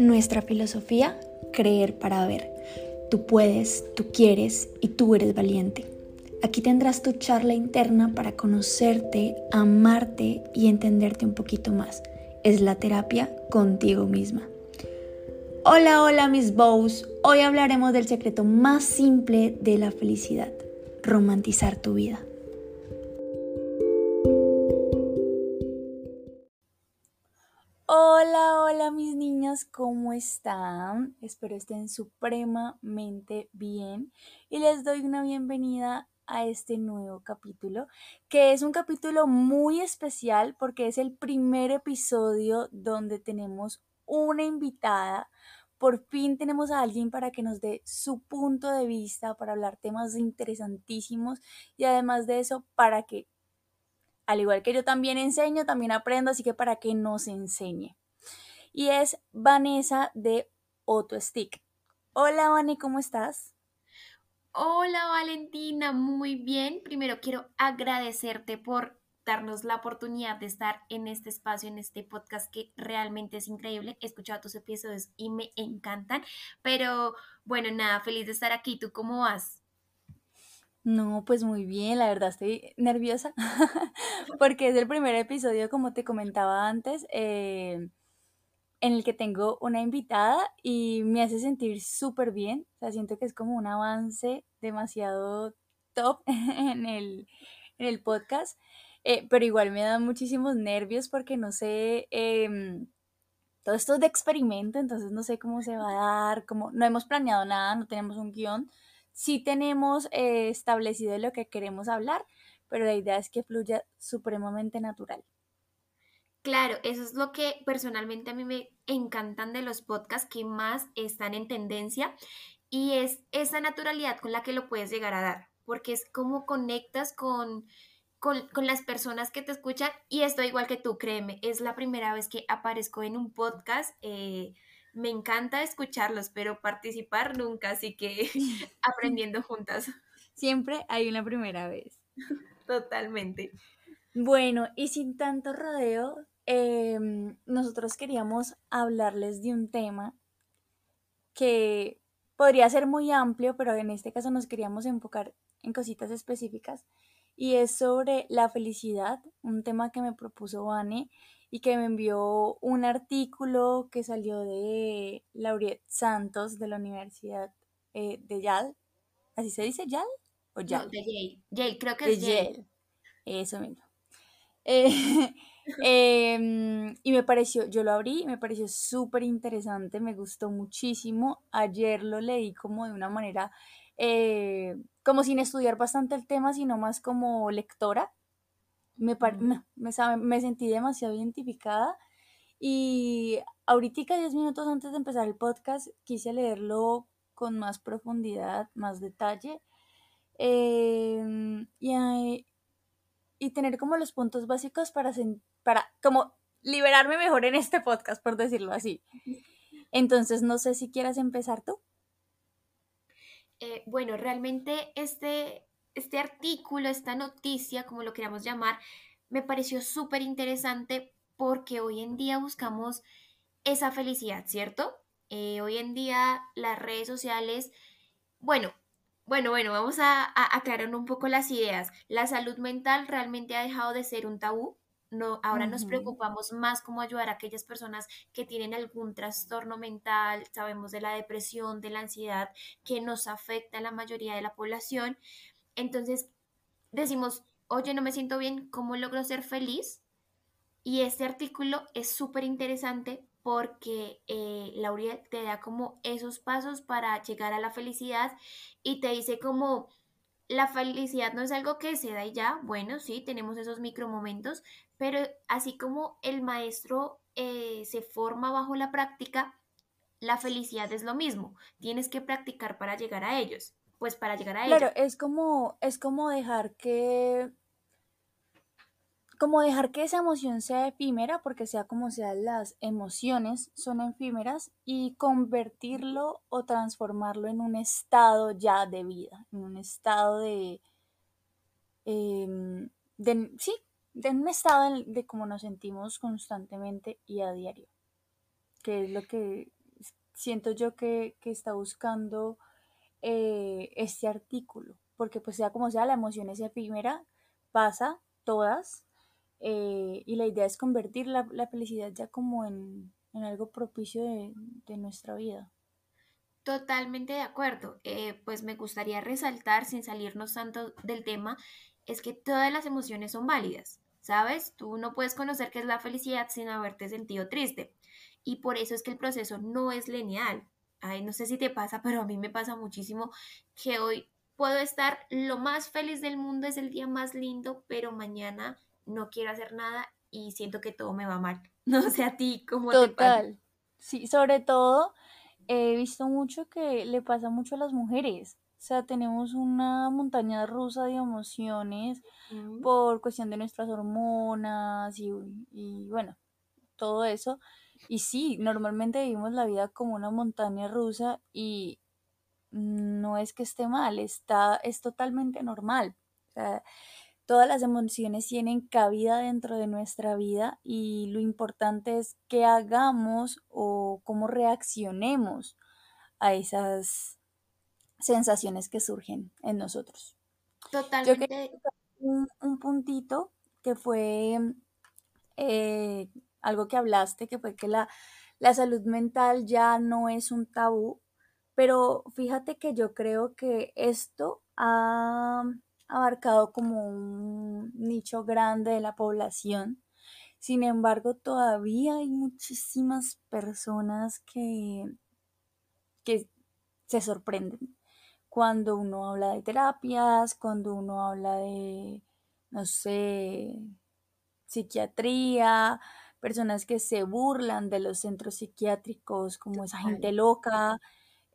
Nuestra filosofía, creer para ver. Tú puedes, tú quieres y tú eres valiente. Aquí tendrás tu charla interna para conocerte, amarte y entenderte un poquito más. Es la terapia contigo misma. Hola, hola mis bows. Hoy hablaremos del secreto más simple de la felicidad, romantizar tu vida. Hola, hola mis niñas, ¿cómo están? Espero estén supremamente bien y les doy una bienvenida a este nuevo capítulo, que es un capítulo muy especial porque es el primer episodio donde tenemos una invitada. Por fin tenemos a alguien para que nos dé su punto de vista, para hablar temas interesantísimos y además de eso, para que al igual que yo también enseño, también aprendo, así que para que nos enseñe. Y es Vanessa de Stick. Hola, Vane, ¿cómo estás? Hola, Valentina, muy bien. Primero quiero agradecerte por darnos la oportunidad de estar en este espacio, en este podcast que realmente es increíble. He escuchado tus episodios y me encantan. Pero bueno, nada, feliz de estar aquí. ¿Tú cómo vas? No, pues muy bien, la verdad estoy nerviosa porque es el primer episodio, como te comentaba antes, eh, en el que tengo una invitada y me hace sentir súper bien. O sea, siento que es como un avance demasiado top en el, en el podcast, eh, pero igual me dan muchísimos nervios porque no sé, em, todo esto es de experimento, entonces no sé cómo se va a dar, como no hemos planeado nada, no tenemos un guion sí tenemos eh, establecido lo que queremos hablar, pero la idea es que fluya supremamente natural. Claro, eso es lo que personalmente a mí me encantan de los podcasts que más están en tendencia y es esa naturalidad con la que lo puedes llegar a dar, porque es como conectas con, con, las personas que te escuchan y estoy igual que tú, créeme, es la primera vez que aparezco en un podcast. Eh, me encanta escucharlos, pero participar nunca, así que aprendiendo juntas. Siempre hay una primera vez. Totalmente. Bueno, y sin tanto rodeo, em, nosotros queríamos hablarles de un tema que podría ser muy amplio, pero en este caso nos queríamos enfocar en cositas específicas, y es sobre la felicidad, un tema que me propuso Vane y que me envió un artículo que salió de Lauriet Santos de la Universidad eh, de Yale. ¿Así se dice Yale? ¿O Yale? de Yale. Yale, creo que es Yale. Eso mismo. Eh, em, y me pareció, yo lo abrí, me pareció súper interesante, me gustó muchísimo. Ayer lo leí como de una manera, eh, como sin estudiar bastante el tema, sino más como lectora. Me, me, sentí demasiado identificada. Y ahorita, 10 minutos antes de empezar el podcast, quise leerlo con más profundidad, más detalle. Em, y, y, tener como los puntos básicos para, para como liberarme mejor en este podcast, por decirlo así. Entonces, no sé si quieras empezar tú. Eh, bueno, realmente este, este artículo, esta noticia, como lo queramos llamar, me pareció súper interesante porque hoy en día buscamos esa felicidad, ¿cierto? Eh, hoy en día las redes sociales, bueno, bueno, bueno, vamos a, aclarar un poco las ideas. La salud mental realmente ha dejado de ser un tabú. No, ahora nos preocupamos más cómo ayudar a aquellas personas que tienen algún trastorno mental, sabemos de la depresión, de la ansiedad, que nos afecta a la mayoría de la población. Entonces, decimos, oye, no me siento bien, ¿cómo logro ser feliz? Y este artículo es súper interesante porque eh, Lauriel te da como esos pasos para llegar a la felicidad y te dice como la felicidad no es algo que se da y ya, bueno, sí, tenemos esos micromomentos, pero así como el maestro eh, se forma bajo la práctica, la felicidad es lo mismo, tienes que practicar para llegar a ellos pues para llegar a Claro, es como, es como dejar que, como dejar que esa emoción sea efímera, porque sea como sean las emociones son efímeras, y convertirlo o transformarlo en un estado ya de vida, en un estado de, em, sí, de un estado de, de cómo nos sentimos constantemente y a diario, que es lo que siento yo que, que está buscando eh, este artículo, porque pues sea como sea, la emoción es efímera, pasa todas, eh, y la idea es convertir la, felicidad ya como en, en algo propicio de, de, nuestra vida. Totalmente de acuerdo. Eh, pues me gustaría resaltar, sin salirnos tanto del tema, es que todas las emociones son válidas, ¿sabes? Tú no puedes conocer qué es la felicidad sin haberte sentido triste. Y por eso es que el proceso no es lineal. Ay, no sé si te pasa, pero a mí me pasa muchísimo que hoy puedo estar lo más feliz del mundo, es el día más lindo, pero mañana no quiero hacer nada y siento que todo me va mal. No sé a ti cómo Total. te pasa. Sí, sobre todo he visto mucho que le pasa mucho a las mujeres. O sea, tenemos una montaña rusa de emociones por cuestión de nuestras hormonas y, y bueno, todo eso. Y sí, normalmente vivimos la vida como una montaña rusa y no es que esté mal, está, es totalmente normal. O sea, todas las emociones tienen cabida dentro de nuestra vida y lo importante es qué hagamos o cómo reaccionemos a esas sensaciones que surgen en nosotros. Yo quería Totalmente un puntito que fue eh, algo que hablaste, que fue que la, la salud mental ya no es un tabú, pero fíjate que yo creo que esto ha abarcado como un nicho grande de la población. Sin embargo, todavía hay muchísimas personas que, que se sorprenden cuando uno habla de terapias, cuando uno habla de, no sé, psiquiatría, personas que se burlan de los centros psiquiátricos como esa gente loca,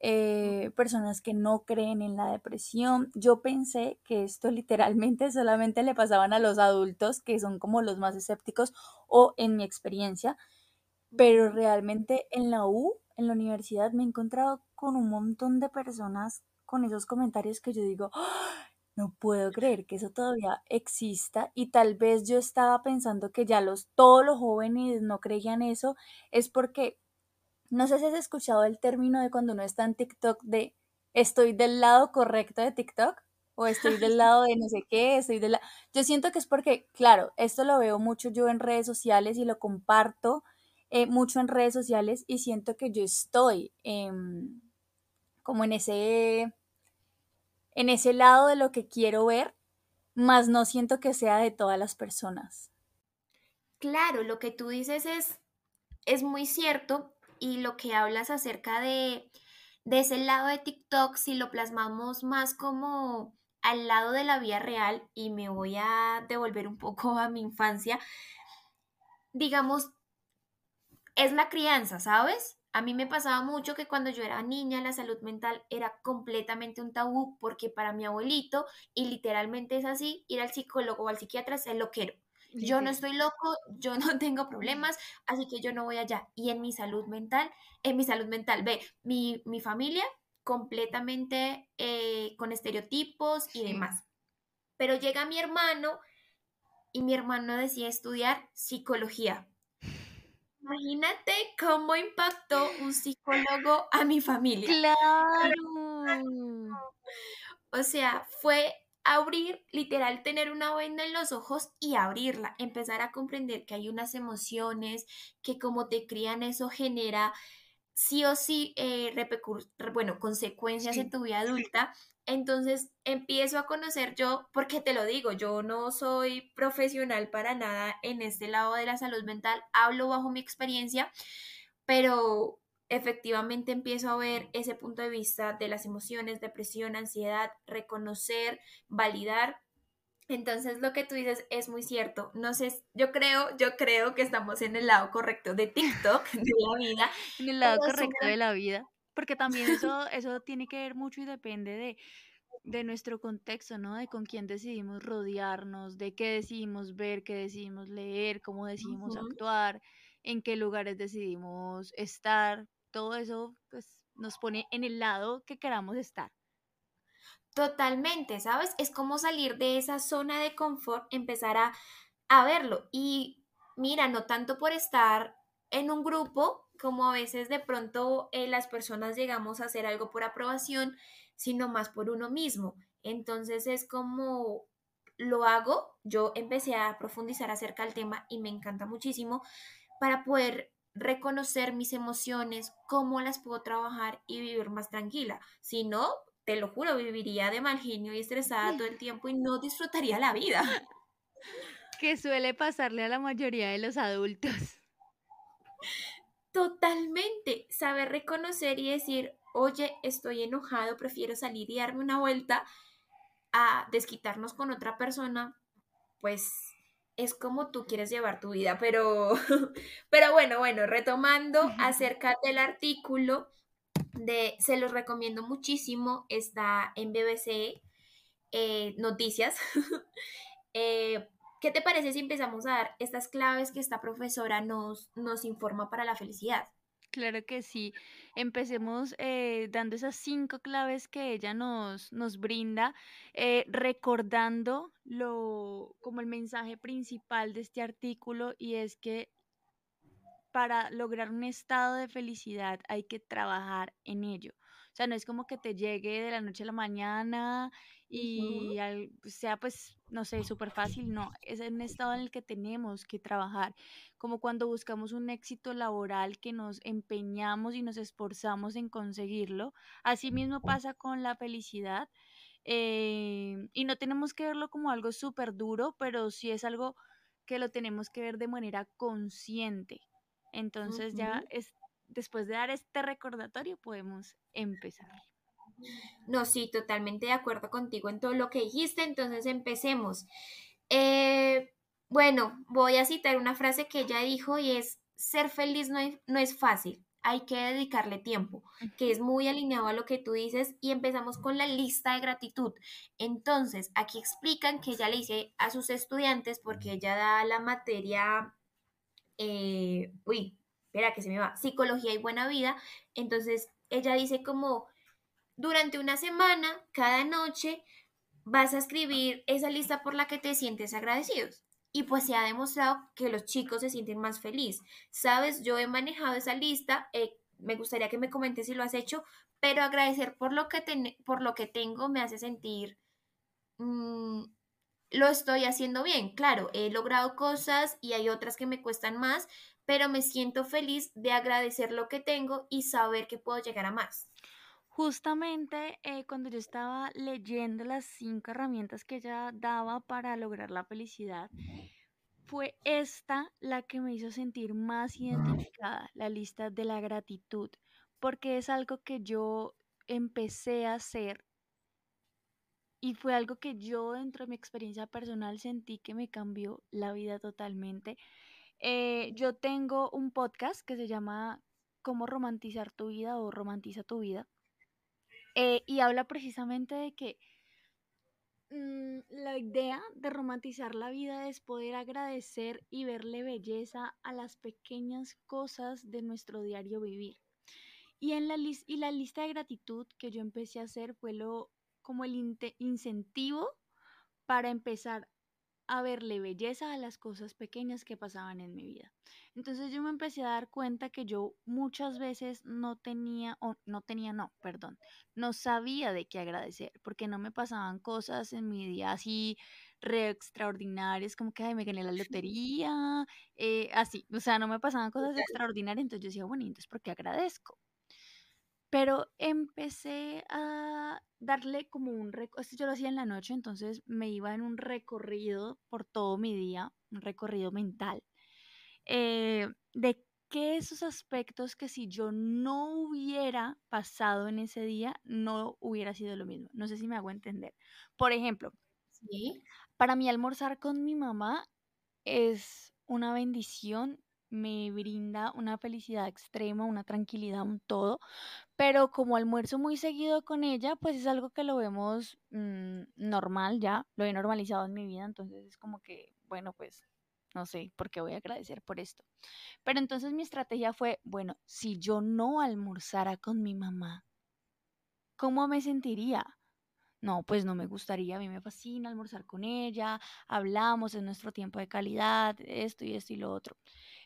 eh, personas que no creen en la depresión. Yo pensé que esto literalmente solamente le pasaban a los adultos, que son como los más escépticos, o en mi experiencia, pero realmente en la U, en la universidad, me he encontrado con un montón de personas con esos comentarios que yo digo, "Ah, no puedo creer que eso todavía exista y tal vez yo estaba pensando que ya los, todos los jóvenes no creían eso, es porque no sé si has escuchado el término de cuando uno está en TikTok de estoy del lado correcto de TikTok o estoy del lado de no sé qué, estoy del lado... Yo siento que es porque, claro, esto lo veo mucho yo en redes sociales y lo comparto eh, mucho en redes sociales y siento que yo estoy em, como en ese, en ese lado de lo que quiero ver, más no siento que sea de todas las personas. Claro, lo que tú dices es, es muy cierto y lo que hablas acerca de, de ese lado de TikTok, si lo plasmamos más como al lado de la vida real y me voy a devolver un poco a mi infancia, digamos, es la crianza, ¿sabes? A mí me pasaba mucho que cuando yo era niña la salud mental era completamente un tabú porque para mi abuelito, y literalmente es así, ir al psicólogo o al psiquiatra es el loquero. Yo no estoy loco, yo no tengo problemas, así que yo no voy allá. Y en mi salud mental, en mi salud mental, ve, mi, mi familia completamente eh, con estereotipos y Sí. demás. Pero llega mi hermano y mi hermano decía estudiar psicología. Imagínate cómo impactó un psicólogo a mi familia. Claro. O sea, fue abrir, literal, tener una venda en los ojos y abrirla, empezar a comprender que hay unas emociones, que como te crían eso genera sí o sí, eh, bueno, consecuencias en tu vida adulta. Entonces empiezo a conocer yo, porque te lo digo, yo no soy profesional para nada en este lado de la salud mental, hablo bajo mi experiencia, pero efectivamente empiezo a ver ese punto de vista de las emociones, depresión, ansiedad, reconocer, validar. Entonces lo que tú dices es muy cierto. No sé, yo creo, yo creo que estamos en el lado correcto de TikTok, de la vida, En el lado correcto de la vida, porque también eso, eso tiene que ver mucho y depende de, de nuestro contexto, ¿no? De con quién decidimos rodearnos, de qué decidimos ver, qué decidimos leer, cómo decidimos actuar, en qué lugares decidimos estar. Todo eso, pues, nos pone en el lado que queramos estar. Totalmente, ¿sabes? Es como salir de esa zona de confort, empezar a, a verlo. Y mira, no tanto por estar en un grupo, como a veces de pronto eh, las personas llegamos a hacer algo por aprobación, sino más por uno mismo. Entonces es como lo hago, yo empecé a profundizar acerca del tema y me encanta muchísimo para poder reconocer mis emociones, cómo las puedo trabajar y vivir más tranquila. Si no, te lo juro, viviría de mal genio y estresada todo el tiempo y no disfrutaría la vida. Que suele pasarle a la mayoría de los adultos. Totalmente. Saber reconocer y decir, oye, estoy enojado, prefiero salir y darme una vuelta a desquitarnos con otra persona, pues es como tú quieres llevar tu vida, pero, pero bueno, bueno, retomando acerca del artículo, de, se los recomiendo muchísimo, está en BBC eh, Noticias. Eh, ¿Qué te parece si empezamos a dar estas claves que esta profesora nos, nos informa para la felicidad? Claro que sí. Empecemos eh, dando esas cinco claves que ella nos, nos brinda, recordando lo, como el mensaje principal de este artículo y es que para lograr un estado de felicidad hay que trabajar en ello. O sea, no es como que te llegue de la noche a la mañana y sea pues, no sé, súper fácil, no, es un estado en el que tenemos que trabajar, como cuando buscamos un éxito laboral que nos empeñamos y nos esforzamos en conseguirlo. Así mismo pasa con la felicidad. Eh, y no tenemos que verlo como algo súper duro, pero sí es algo que lo tenemos que ver de manera consciente. Entonces ya es, después de dar este recordatorio podemos empezar. No, sí, totalmente de acuerdo contigo en todo lo que dijiste, entonces empecemos. Eh, bueno, voy a citar una frase que ella dijo y es, ser feliz no es, no es fácil, hay que dedicarle tiempo, que es muy alineado a lo que tú dices y empezamos con la lista de gratitud. Entonces, aquí explican que ella le dice a sus estudiantes, porque ella da la materia eh, uy, espera que se me va, psicología y buena vida. Entonces, ella dice como, durante una semana, cada noche, vas a escribir esa lista por la que te sientes agradecidos. Y pues se ha demostrado que los chicos se sienten más felices. Sabes, yo he manejado esa lista, eh, me gustaría que me comentes si lo has hecho, pero agradecer por lo que, por lo que tengo me hace sentir mm, lo estoy haciendo bien. Claro, he logrado cosas y hay otras que me cuestan más, pero me siento feliz de agradecer lo que tengo y saber que puedo llegar a más. Justamente eh, cuando yo estaba leyendo las cinco herramientas que ella daba para lograr la felicidad, fue esta la que me hizo sentir más identificada, la lista de la gratitud, porque es algo que yo empecé a hacer y fue algo que yo dentro de mi experiencia personal sentí que me cambió la vida totalmente. Eh, yo tengo un podcast que se llama Cómo romantizar tu vida o romantiza tu vida. Eh, y habla precisamente de que mm, la idea de romantizar la vida es poder agradecer y verle belleza a las pequeñas cosas de nuestro diario vivir. Y, en la, y la lista de gratitud que yo empecé a hacer fue lo como el incentivo para empezar a verle belleza a las cosas pequeñas que pasaban en mi vida. Entonces yo me empecé a dar cuenta que yo muchas veces no tenía, o no tenía, no, perdón, no sabía de qué agradecer, porque no me pasaban cosas en mi día así re extraordinarias, como que me gané la lotería, eh, así, o sea, no me pasaban cosas extraordinarias, entonces yo decía, bueno, entonces ¿por qué agradezco? Pero empecé a darle como un recorrido, yo lo hacía en la noche, entonces me iba en un recorrido por todo mi día, un recorrido mental, eh, de qué esos aspectos que si yo no hubiera pasado en ese día, no hubiera sido lo mismo. No sé si me hago entender. Por ejemplo, para mí almorzar con mi mamá es una bendición me brinda una felicidad extrema, una tranquilidad, un todo, pero como almuerzo muy seguido con ella, pues es algo que lo vemos mm, normal ya, lo he normalizado en mi vida, entonces es como que, bueno, pues no sé por qué voy a agradecer por esto. Pero entonces mi estrategia fue, bueno, si yo no almorzara con mi mamá, ¿cómo me sentiría? No, pues no me gustaría, a mí me fascina almorzar con ella, hablamos, en nuestro tiempo de calidad, esto y esto y lo otro.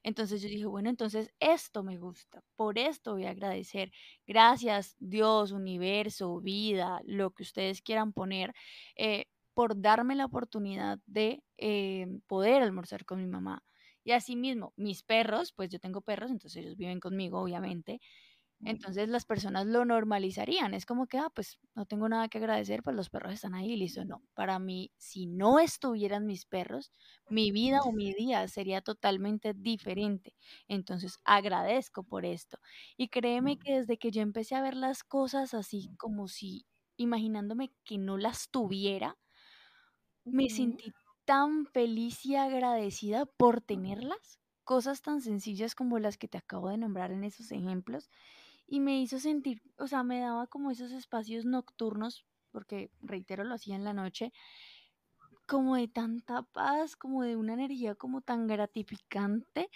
Entonces yo dije, bueno, entonces esto me gusta, por esto voy a agradecer. Gracias Dios, universo, vida, lo que ustedes quieran poner, eh, por darme la oportunidad de eh, poder almorzar con mi mamá. Y asimismo, mis perros, pues yo tengo perros, entonces ellos viven conmigo, obviamente. Entonces las personas lo normalizarían. Es como que, ah, pues no tengo nada que agradecer, pues los perros están ahí, listo. No, para mí, si no estuvieran mis perros, mi vida o mi día sería totalmente diferente. Entonces agradezco por esto. Y créeme que desde que yo empecé a ver las cosas así como si imaginándome que no las tuviera, me sentí tan feliz y agradecida por tenerlas. Cosas tan sencillas como las que te acabo de nombrar en esos ejemplos y me hizo sentir, o sea, me daba como esos espacios nocturnos, porque reitero, lo hacía en la noche, como de tanta paz, como de una energía como tan gratificante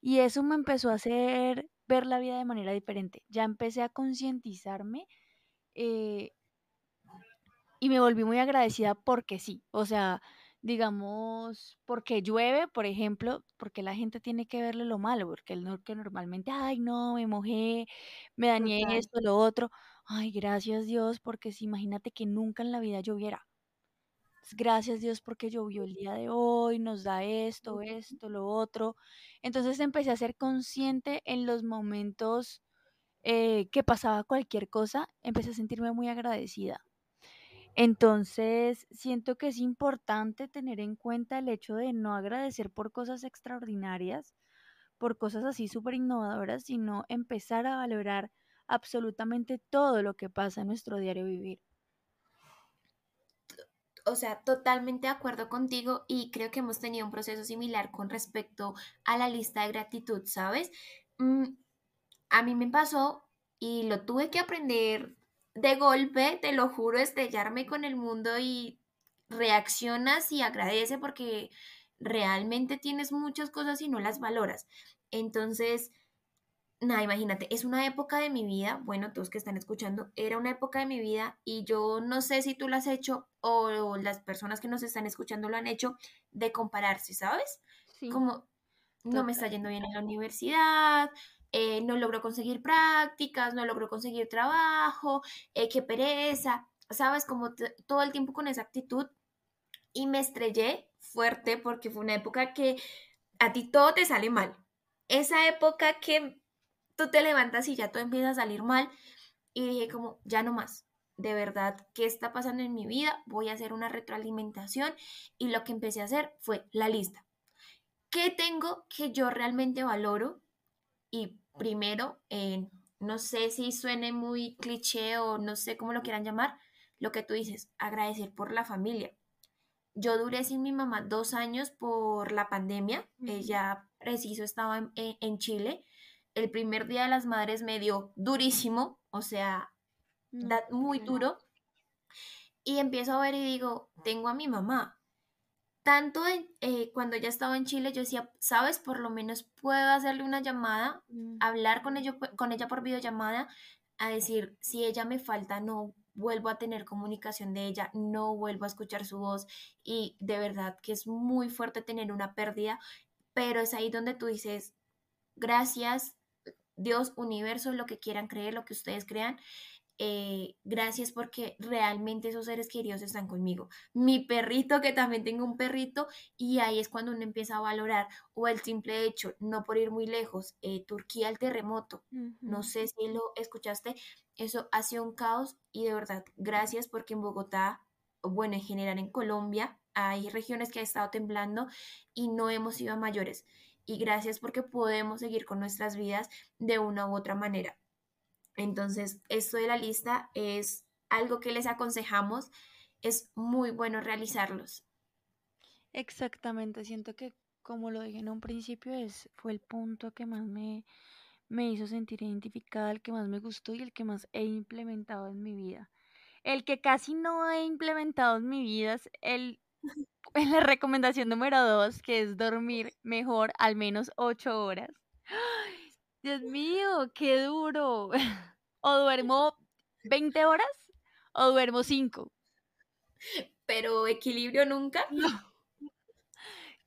y eso me empezó a hacer ver la vida de manera diferente. Ya empecé a concientizarme eh, y me volví muy agradecida porque sí, o sea, digamos, porque llueve, por ejemplo, porque la gente tiene que verle lo malo, porque el que normalmente, ay, no, me mojé, me dañé Total. esto, lo otro. Ay, gracias Dios, porque si imagínate que nunca en la vida lloviera. Gracias Dios porque llovió el día de hoy, nos da esto, esto, lo otro. Entonces empecé a ser consciente en los momentos eh, que pasaba cualquier cosa, empecé a sentirme muy agradecida. Entonces, siento que es importante tener en cuenta el hecho de no agradecer por cosas extraordinarias, por cosas así súper innovadoras, sino empezar a valorar absolutamente todo lo que pasa en nuestro diario vivir. O sea, totalmente de acuerdo contigo y creo que hemos tenido un proceso similar con respecto a la lista de gratitud, ¿sabes? Mm, a mí me pasó y lo tuve que aprender de golpe, te lo juro, estrellarme con el mundo y reaccionas y agradece porque realmente tienes muchas cosas y no las valoras. Entonces, nada, imagínate, es una época de mi vida, bueno, todos que están escuchando, era una época de mi vida y yo no sé si tú lo has hecho o las personas que nos están escuchando lo han hecho, de compararse, ¿sabes? Sí, Como no me está yendo bien en la universidad, eh, no logro conseguir prácticas, no logro conseguir trabajo, eh, qué pereza, ¿sabes? Como todo el tiempo con esa actitud y me estrellé fuerte porque fue una época que a ti todo te sale mal. Esa época que tú te levantas y ya todo empieza a salir mal y dije como, ya no más. De verdad, ¿qué está pasando en mi vida? Voy a hacer una retroalimentación y lo que empecé a hacer fue la lista. ¿Qué tengo que yo realmente valoro? Y primero, eh, no sé si suene muy cliché o no sé cómo lo quieran llamar, lo que tú dices, agradecer por la familia. Yo duré sin mi mamá dos años por la pandemia. Ella preciso estaba en, Chile. El primer día de las madres me dio durísimo, o sea, No da te muy duro. Y empiezo a ver y digo, tengo a mi mamá. Tanto en- eh, cuando ella estaba en Chile, yo decía, sabes, por lo menos puedo hacerle una llamada, Mm, hablar con ella, con ella por videollamada, a decir, si ella me falta, no vuelvo a tener comunicación de ella, no vuelvo a escuchar su voz. Y de verdad que es muy fuerte tener una pérdida, pero es ahí donde tú dices, gracias, Dios, universo, lo que quieran creer, lo que ustedes crean, eh, gracias porque realmente esos seres queridos están conmigo. Mi perrito, que también tengo un perrito, y ahí es cuando uno empieza a valorar, o el simple hecho, no por ir muy lejos, eh, Turquía, el terremoto, no sé si lo escuchaste, eso ha sido un caos y de verdad, gracias porque en Bogotá, bueno, en general en Colombia, hay regiones que ha estado temblando y no hemos ido a mayores. Y gracias porque podemos seguir con nuestras vidas de una u otra manera. Entonces, esto de la lista es algo que les aconsejamos. Es muy bueno realizarlos. Exactamente, siento que como lo dije en un principio, es, fue el punto que más me, me hizo sentir identificada, el que más me gustó y el que más he implementado en mi vida. El que casi no he implementado en mi vida es el, la recomendación número dos, que es dormir mejor al menos ocho horas. Dios mío, qué duro. O duermo 20 horas o duermo 5. Pero equilibrio nunca. No.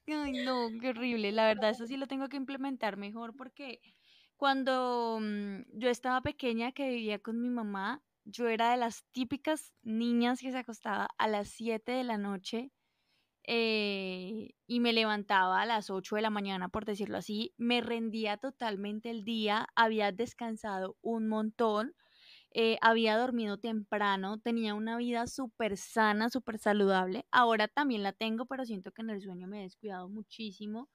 Ay, no, qué horrible. La verdad, eso sí lo tengo que implementar mejor porque cuando mm, yo estaba pequeña que vivía con mi mamá, yo era de las típicas niñas que se acostaba a las 7 de la noche eh, y me levantaba a las 8 de la mañana, por decirlo así. Me rendía totalmente el día, había descansado un montón eh, había dormido temprano, tenía una vida súper sana, súper saludable. Ahora también la tengo, pero siento que en el sueño me he descuidado muchísimo.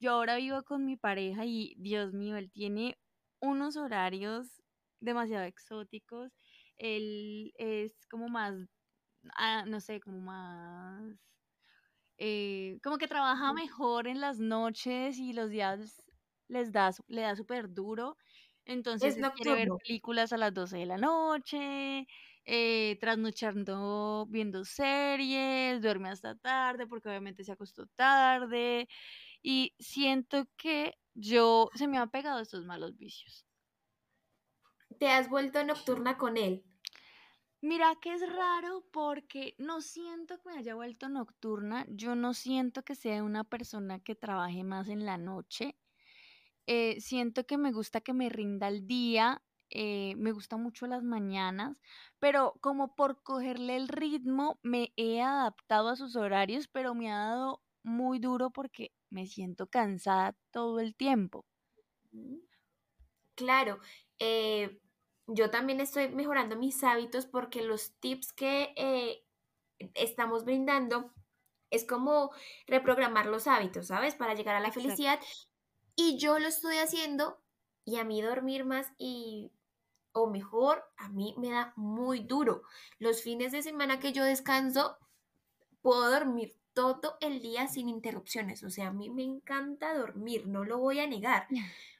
Yo ahora vivo con mi pareja y, Dios mío, él tiene unos horarios demasiado exóticos. Él es como más, ah, no sé, como más... eh, como que trabaja mejor en las noches y los días les da, le da súper duro. Entonces quiere ver películas a las 12 de la noche, eh, trasnochando viendo series, duerme hasta tarde porque obviamente se acostó tarde y siento que yo se me han pegado estos malos vicios. Te has vuelto nocturna con él. Mira que es raro porque no siento que me haya vuelto nocturna, yo no siento que sea una persona que trabaje más en la noche. eh, siento que me gusta que me rinda el día, eh, me gusta mucho las mañanas, pero como por cogerle el ritmo me he adaptado a sus horarios, pero me ha dado muy duro porque me siento cansada todo el tiempo. Claro, eh, yo también estoy mejorando mis hábitos porque los tips que eh, estamos brindando es como reprogramar los hábitos, ¿sabes? Para llegar a la Exacto. felicidad. Y yo lo estoy haciendo y a mí dormir más y, o mejor, a mí me da muy duro. Los fines de semana que yo descanso, puedo dormir todo el día sin interrupciones. O sea, a mí me encanta dormir, no lo voy a negar.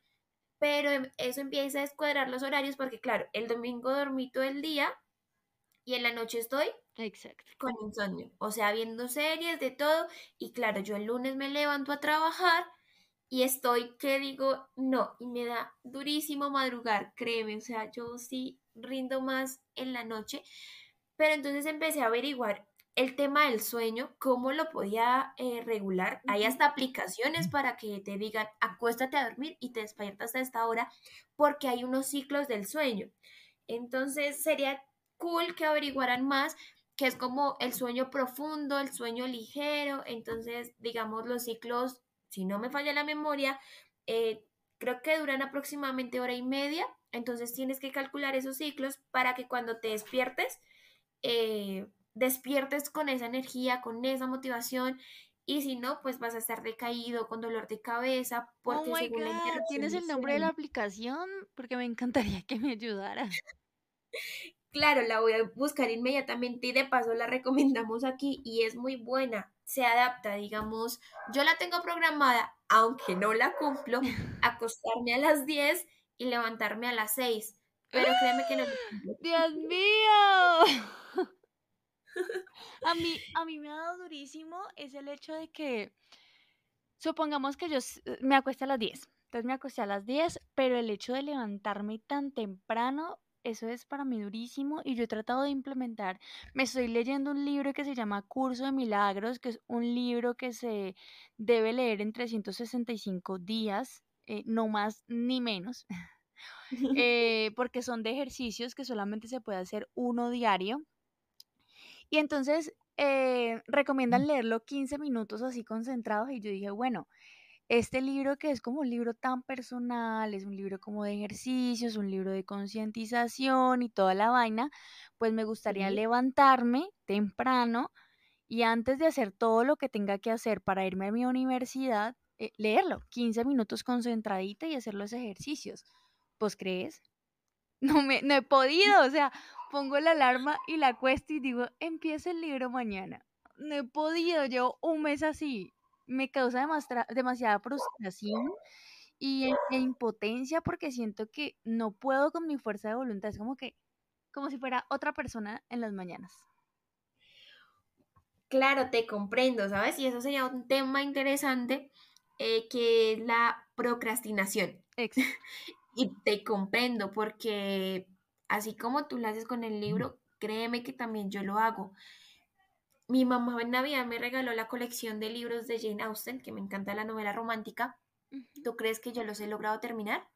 Pero em- eso empieza a descuadrar los horarios porque, claro, el domingo dormí todo el día y en la noche estoy Exacto. con insomnio. O sea, viendo series, de todo. Y claro, yo el lunes me levanto a trabajar y estoy que digo, no, y me da durísimo madrugar, créeme. O sea, yo sí rindo más en la noche. Pero entonces empecé a averiguar el tema del sueño, cómo lo podía eh, regular. Hay hasta aplicaciones para que te digan, acuéstate a dormir y te despiertas a esta hora, porque hay unos ciclos del sueño. Entonces sería cool que averiguaran más, que es como el sueño profundo, el sueño ligero. Entonces, digamos, los ciclos, si no me falla la memoria, eh, creo que duran aproximadamente hora y media. Entonces tienes que calcular esos ciclos para que cuando te despiertes, eh, despiertes con esa energía, con esa motivación. Y si no, pues vas a estar decaído, con dolor de cabeza, Oh porque my según la God, ¿tienes el nombre de la aplicación? Porque me encantaría que me ayudaras. Claro, la voy a buscar inmediatamente y de paso la recomendamos aquí y es muy buena. Se adapta, digamos, yo la tengo programada, aunque no la cumplo, acostarme a las 10 y levantarme a las 6, pero créeme que no. Dios mío. A mí, a mí me ha dado durísimo es el hecho de que, supongamos que yo s- me acuesto a las 10, entonces me acosté a las 10, pero el hecho de levantarme tan temprano, eso es para mí durísimo y yo he tratado de implementar, me estoy leyendo un libro que se llama Curso de Milagros, que es un libro que se debe leer en 365 días, eh, no más ni menos, eh, porque son de ejercicios que solamente se puede hacer uno diario. Y entonces eh, recomiendan leerlo 15 minutos así concentrados y yo dije, bueno, este libro que es como un libro tan personal, es un libro como de ejercicios, un libro de concientización y toda la vaina, pues me gustaría Sí. levantarme temprano y antes de hacer todo lo que tenga que hacer para irme a mi universidad, eh, leerlo 15 minutos concentradita y hacer los ejercicios. ¿Pues crees? No me, no he podido, o sea, pongo la alarma y la acuesto y digo, empieza el libro mañana. No he podido, llevo un mes así. Me causa demasiada frustración y e, e impotencia porque siento que no puedo con mi fuerza de voluntad. Es como que, como si fuera otra persona en las mañanas. Claro, te comprendo, ¿sabes? Y eso sería un tema interesante eh, que es la procrastinación. Exacto. Y te comprendo porque así como tú lo haces con el libro, créeme que también yo lo hago. mi mamá en Navidad me regaló la colección de libros de Jane Austen, que me encanta la novela romántica. ¿Tú crees que yo los he logrado terminar?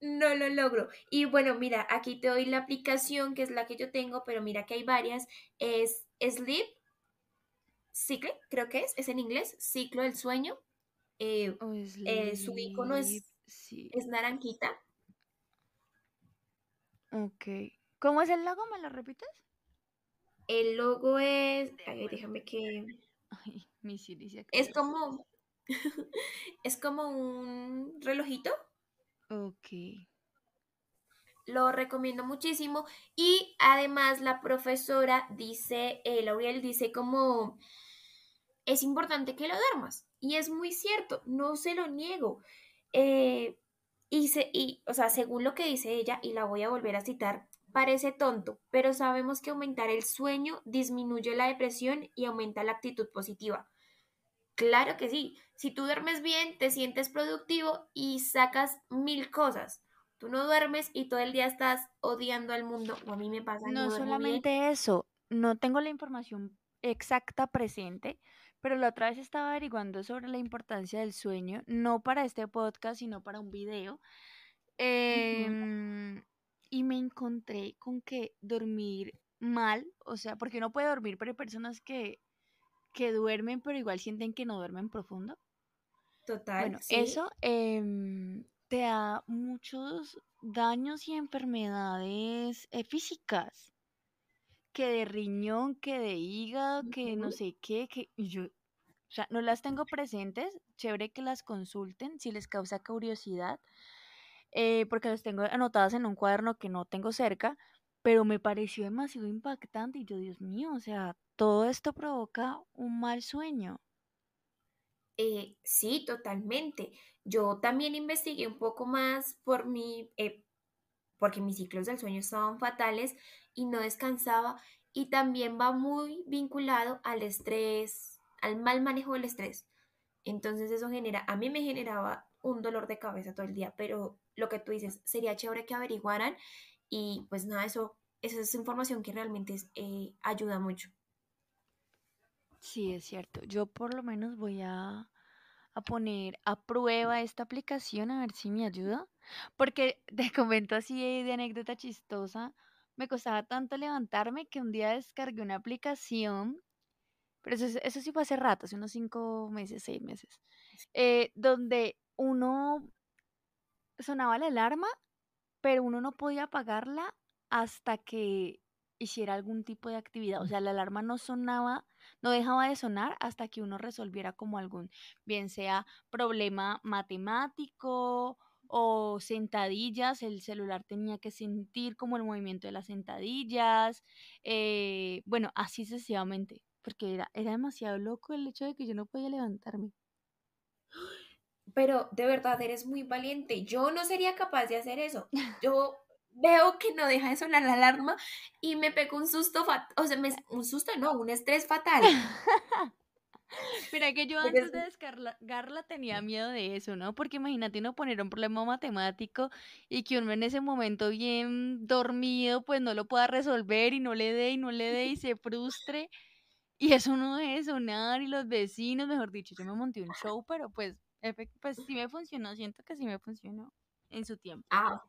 No lo logro. Y bueno, mira, aquí te doy la aplicación que es la que yo tengo, pero mira que hay varias. Es Sleep Cycle, creo que es, es en inglés, ciclo del sueño. Eh, eh, su icono es, es naranjita. Ok. ¿Cómo es el logo? ¿Me lo repites? El logo es. Ay, déjame que. Ay, mi Es como. es como un relojito. Ok. Lo recomiendo muchísimo. Y además, la profesora dice, eh, Lauriel dice como. Es importante que lo duermas. Y es muy cierto, no se lo niego. Eh, y, se, y, o sea, según lo que dice ella, y la voy a volver a citar, Parece tonto, pero sabemos que aumentar el sueño disminuye la depresión y aumenta la actitud positiva. Claro que sí, si tú duermes bien, te sientes productivo y sacas mil cosas. Tú no duermes y todo el día estás odiando al mundo, o a mí me pasa. No, solamente eso, no tengo la información exacta presente, pero la otra vez estaba averiguando sobre la importancia del sueño, no para este podcast, sino para un video. Eh, y me encontré con que dormir mal, o sea, porque uno puede dormir, pero hay personas que, que duermen, pero igual sienten que no duermen profundo. Total. Bueno, eso em, te da muchos daños y enfermedades eh, físicas, que de riñón, que de hígado, que no sé qué, que yo, o sea, no las tengo presentes, chévere que las consulten si les causa curiosidad, eh, porque las tengo anotadas en un cuaderno que no tengo cerca, pero me pareció demasiado impactante y yo, Dios mío, o sea, todo esto provoca un mal sueño. Eh, sí, totalmente. Yo también investigué un poco más por mi, eh, porque mis ciclos del sueño estaban fatales y no descansaba y también va muy vinculado al estrés, al mal manejo del estrés. Entonces eso genera, a mí me generaba un dolor de cabeza todo el día, pero lo que tú dices, sería chévere que averiguaran y pues nada, eso, esa es información que realmente eh, ayuda mucho. Sí, es cierto. Yo por lo menos voy a, a poner a prueba esta aplicación a ver si me ayuda. Porque te comento así de anécdota chistosa, me costaba tanto levantarme que un día descargué una aplicación, pero eso, eso sí fue hace rato, hace unos cinco meses, seis meses, eh, donde uno sonaba la alarma, pero uno no podía apagarla hasta que hiciera algún tipo de actividad. O sea, la alarma no sonaba, no dejaba de sonar hasta que uno resolviera como algún, bien sea problema matemático o sentadillas, el celular tenía que sentir como el movimiento de las sentadillas, eh, bueno, así sucesivamente, porque era, era demasiado loco el hecho de que yo no podía levantarme pero de verdad eres muy valiente. Yo no sería capaz de hacer eso. Yo veo que no deja de sonar la alarma y me pego un susto, o sea, un susto no, un estrés fatal. Mira que yo antes de descargarla tenía miedo de eso, ¿no? Porque imagínate no poner un problema matemático y que uno en ese momento bien dormido pues no lo pueda resolver y no le dé y no le dé y se frustre. Y eso no debe sonar y los vecinos, mejor dicho, yo me monté un show, pero pues pues sí me funcionó, siento que sí me funcionó en su tiempo. Ah,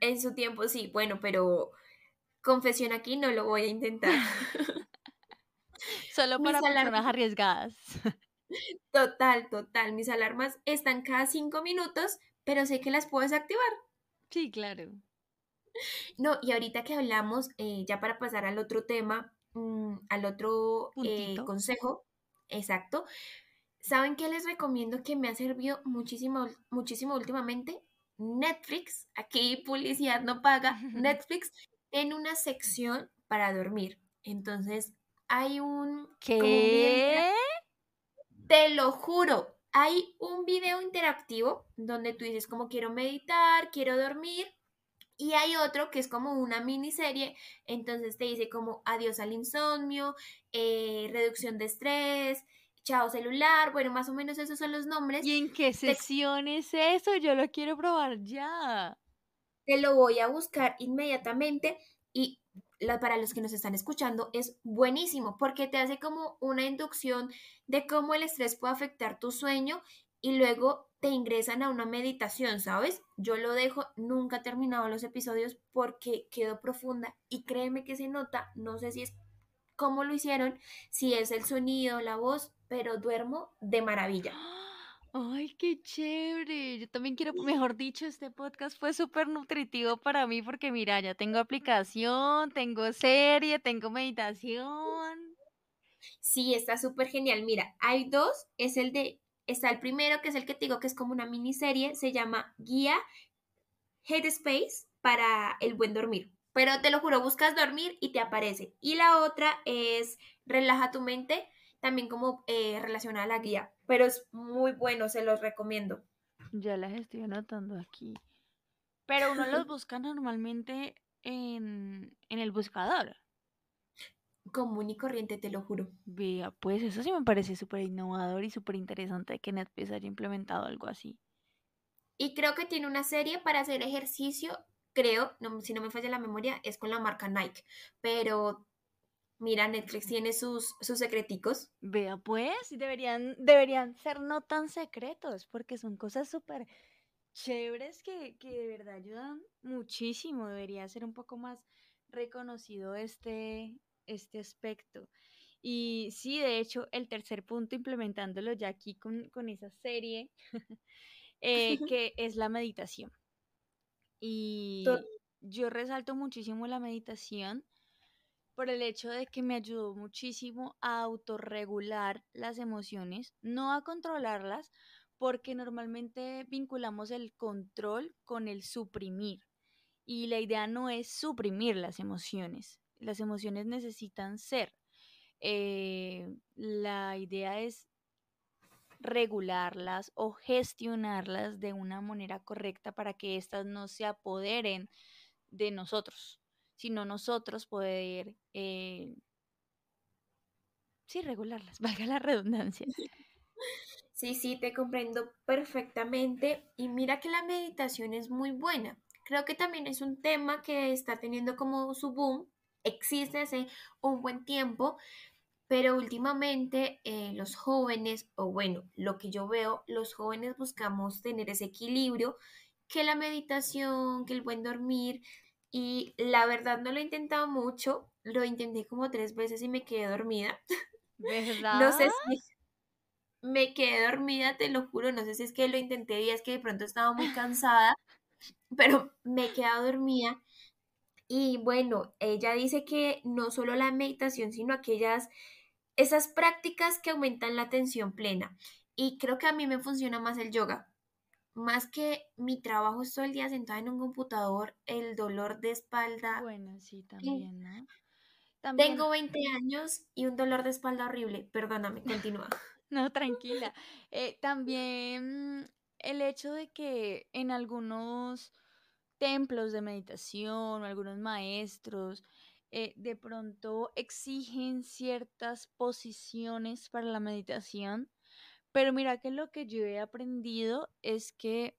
en su tiempo sí, bueno, pero confesión aquí no lo voy a intentar. Solo para personas arriesgadas. Total, total. Mis alarmas están cada cinco minutos, pero sé que las puedes activar. Sí, claro. No, y ahorita que hablamos, eh, ya para pasar al otro tema, mm, al otro eh, consejo, exacto, ¿Saben qué les recomiendo que me ha servido muchísimo, muchísimo últimamente? Netflix, aquí publicidad no paga, Netflix tiene una sección para dormir. Entonces, hay un... ¿Qué? te lo juro, hay un video interactivo donde tú dices como quiero meditar, quiero dormir. Y hay otro que es como una miniserie, entonces te dice como adiós al insomnio, eh, reducción de estrés, chao celular, bueno, más o menos esos son los nombres. ¿Y en qué sesión es eso? Yo lo quiero probar ya. Te lo voy a buscar inmediatamente y para los que nos están escuchando, es buenísimo porque te hace como una inducción de cómo el estrés puede afectar tu sueño y luego te ingresan a una meditación, ¿sabes? Yo lo dejo, nunca he terminado los episodios porque quedo profunda y créeme que se nota, no sé si es cómo lo hicieron, si es el sonido, la voz, pero duermo de maravilla. Ay, qué chévere. Yo también quiero, mejor dicho, este podcast fue súper nutritivo para mí porque mira, ya tengo aplicación, tengo serie, tengo meditación. Sí, está súper genial. Mira, hay dos, es el de, está el primero, que es el que te digo que es como una miniserie, se llama Guía Headspace para el buen dormir. Pero te lo juro, buscas dormir y te aparece. Y la otra es Relaja tu mente, también como eh, relacionada a la guía. Pero es muy bueno, se los recomiendo. Ya las estoy anotando aquí. Pero uno los busca normalmente en, en el buscador. Común y corriente, te lo juro. Vea, pues eso sí me parece súper innovador y súper interesante que Netflix haya implementado algo así. Y creo que tiene una serie para hacer ejercicio creo, no, si no me falla la memoria, es con la marca Nike. Pero mira, Netflix tiene sus, sus secreticos. Vea, pues, deberían, deberían ser no tan secretos, porque son cosas súper chéveres que, que de verdad ayudan muchísimo. Debería ser un poco más reconocido este, este aspecto. Y sí, de hecho, el tercer punto, implementándolo ya aquí con, con esa serie, eh, que es la meditación. Y yo resalto muchísimo la meditación por el hecho de que me ayudó muchísimo a autorregular las emociones, no a controlarlas, porque normalmente vinculamos el control con el suprimir. Y la idea no es suprimir las emociones, las emociones necesitan ser. Eh, la idea es regularlas o gestionarlas de una manera correcta para que éstas no se apoderen de nosotros, sino nosotros poder, eh, sí, regularlas, valga la redundancia. Sí, sí, te comprendo perfectamente y mira que la meditación es muy buena. Creo que también es un tema que está teniendo como su boom, existe hace un buen tiempo, pero últimamente eh, los jóvenes, o bueno, lo que yo veo, los jóvenes buscamos tener ese equilibrio, que la meditación, que el buen dormir, y la verdad no lo he intentado mucho, lo intenté como tres veces y me quedé dormida. ¿Verdad? no sé si me quedé dormida, te lo juro, no sé si es que lo intenté y es que de pronto estaba muy cansada, pero me quedé dormida. Y bueno, ella dice que no solo la meditación, sino aquellas esas prácticas que aumentan la atención plena. Y creo que a mí me funciona más el yoga. Más que mi trabajo es todo el día sentada en un computador, el dolor de espalda. Bueno, sí, también, ¿no? Tengo 20 años y un dolor de espalda horrible. Perdóname, continúa. no, tranquila. Eh, también el hecho de que en algunos templos de meditación, algunos maestros, eh, de pronto exigen ciertas posiciones para la meditación, pero mira que lo que yo he aprendido es que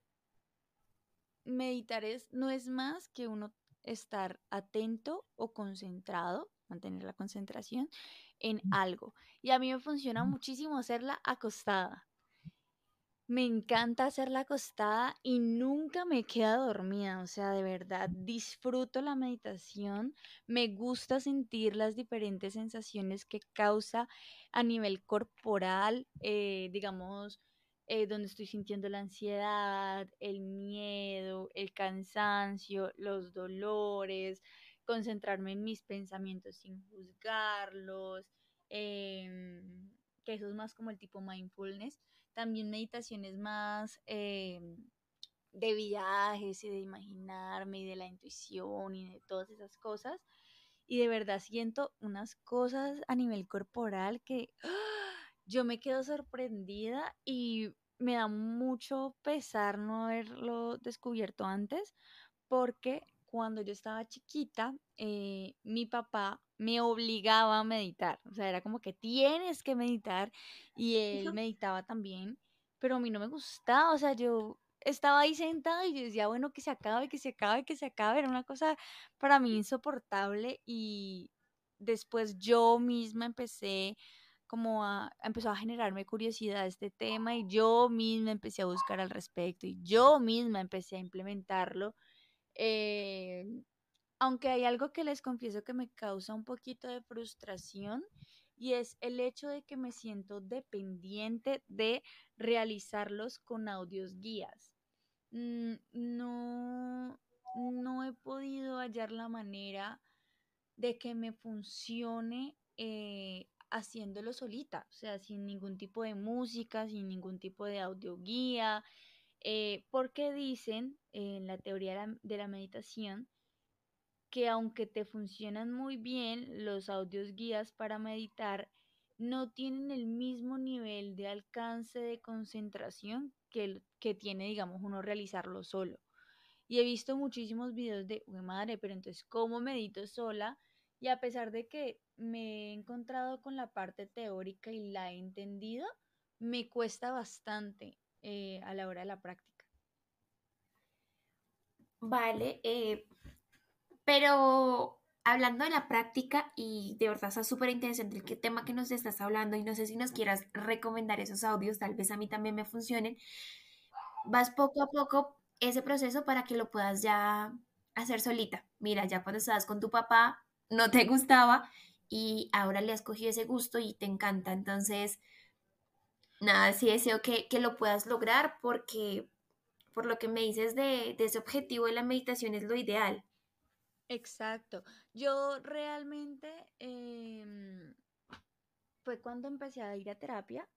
meditar es, no es más que uno estar atento o concentrado, mantener la concentración en algo. Y a mí me funciona muchísimo hacerla acostada. Me encanta hacerla acostada y nunca me queda dormida, o sea, de verdad disfruto la meditación, me gusta sentir las diferentes sensaciones que causa a nivel corporal, eh, digamos, eh, donde estoy sintiendo la ansiedad, el miedo, el cansancio, los dolores, concentrarme en mis pensamientos sin juzgarlos, em, que eso es más como el tipo mindfulness también meditaciones más eh, de viajes y de imaginarme y de la intuición y de todas esas cosas. Y de verdad siento unas cosas a nivel corporal que yo me quedo sorprendida y me da mucho pesar no haberlo descubierto antes porque cuando yo estaba chiquita, eh, mi papá me obligaba a meditar. O sea, era como que tienes que meditar y él meditaba también, pero a mí no me gustaba. O sea, yo estaba ahí sentada y yo decía, bueno, que se acabe, que se acabe, que se acabe. Era una cosa para mí insoportable y después yo misma empecé como a, empezó a generarme curiosidad este tema y yo misma empecé a buscar al respecto y yo misma empecé a implementarlo. Eh, aunque hay algo que les confieso que me causa un poquito de frustración y es el hecho de que me siento dependiente de realizarlos con audios guías. Mm, no, no he podido hallar la manera de que me funcione eh, haciéndolo solita, o sea, sin ningún tipo de música, sin ningún tipo de audio guía, eh, porque dicen en la teoría de la, meditación que aunque te funcionan muy bien los audios guías para meditar, no tienen el mismo nivel de alcance de concentración que, que tiene, digamos, uno realizarlo solo. Y he visto muchísimos videos de, uy, madre, pero entonces, ¿cómo medito sola? Y a pesar de que me he encontrado con la parte teórica y la he entendido, me cuesta bastante eh, a la hora de la práctica. Vale, eh, pero hablando de la práctica y de verdad está súper interesante el tema que nos estás hablando y no sé si nos quieras recomendar esos audios, tal vez a mí también me funcionen. Vas poco a poco ese proceso para que lo puedas ya hacer solita. Mira, ya cuando estabas con tu papá no te gustaba y ahora le has cogido ese gusto y te encanta. Entonces, nada, sí deseo que, que lo puedas lograr porque por lo que me dices de, de ese objetivo de la meditación es lo ideal. Exacto. Yo realmente em, fue cuando empecé a ir a terapia.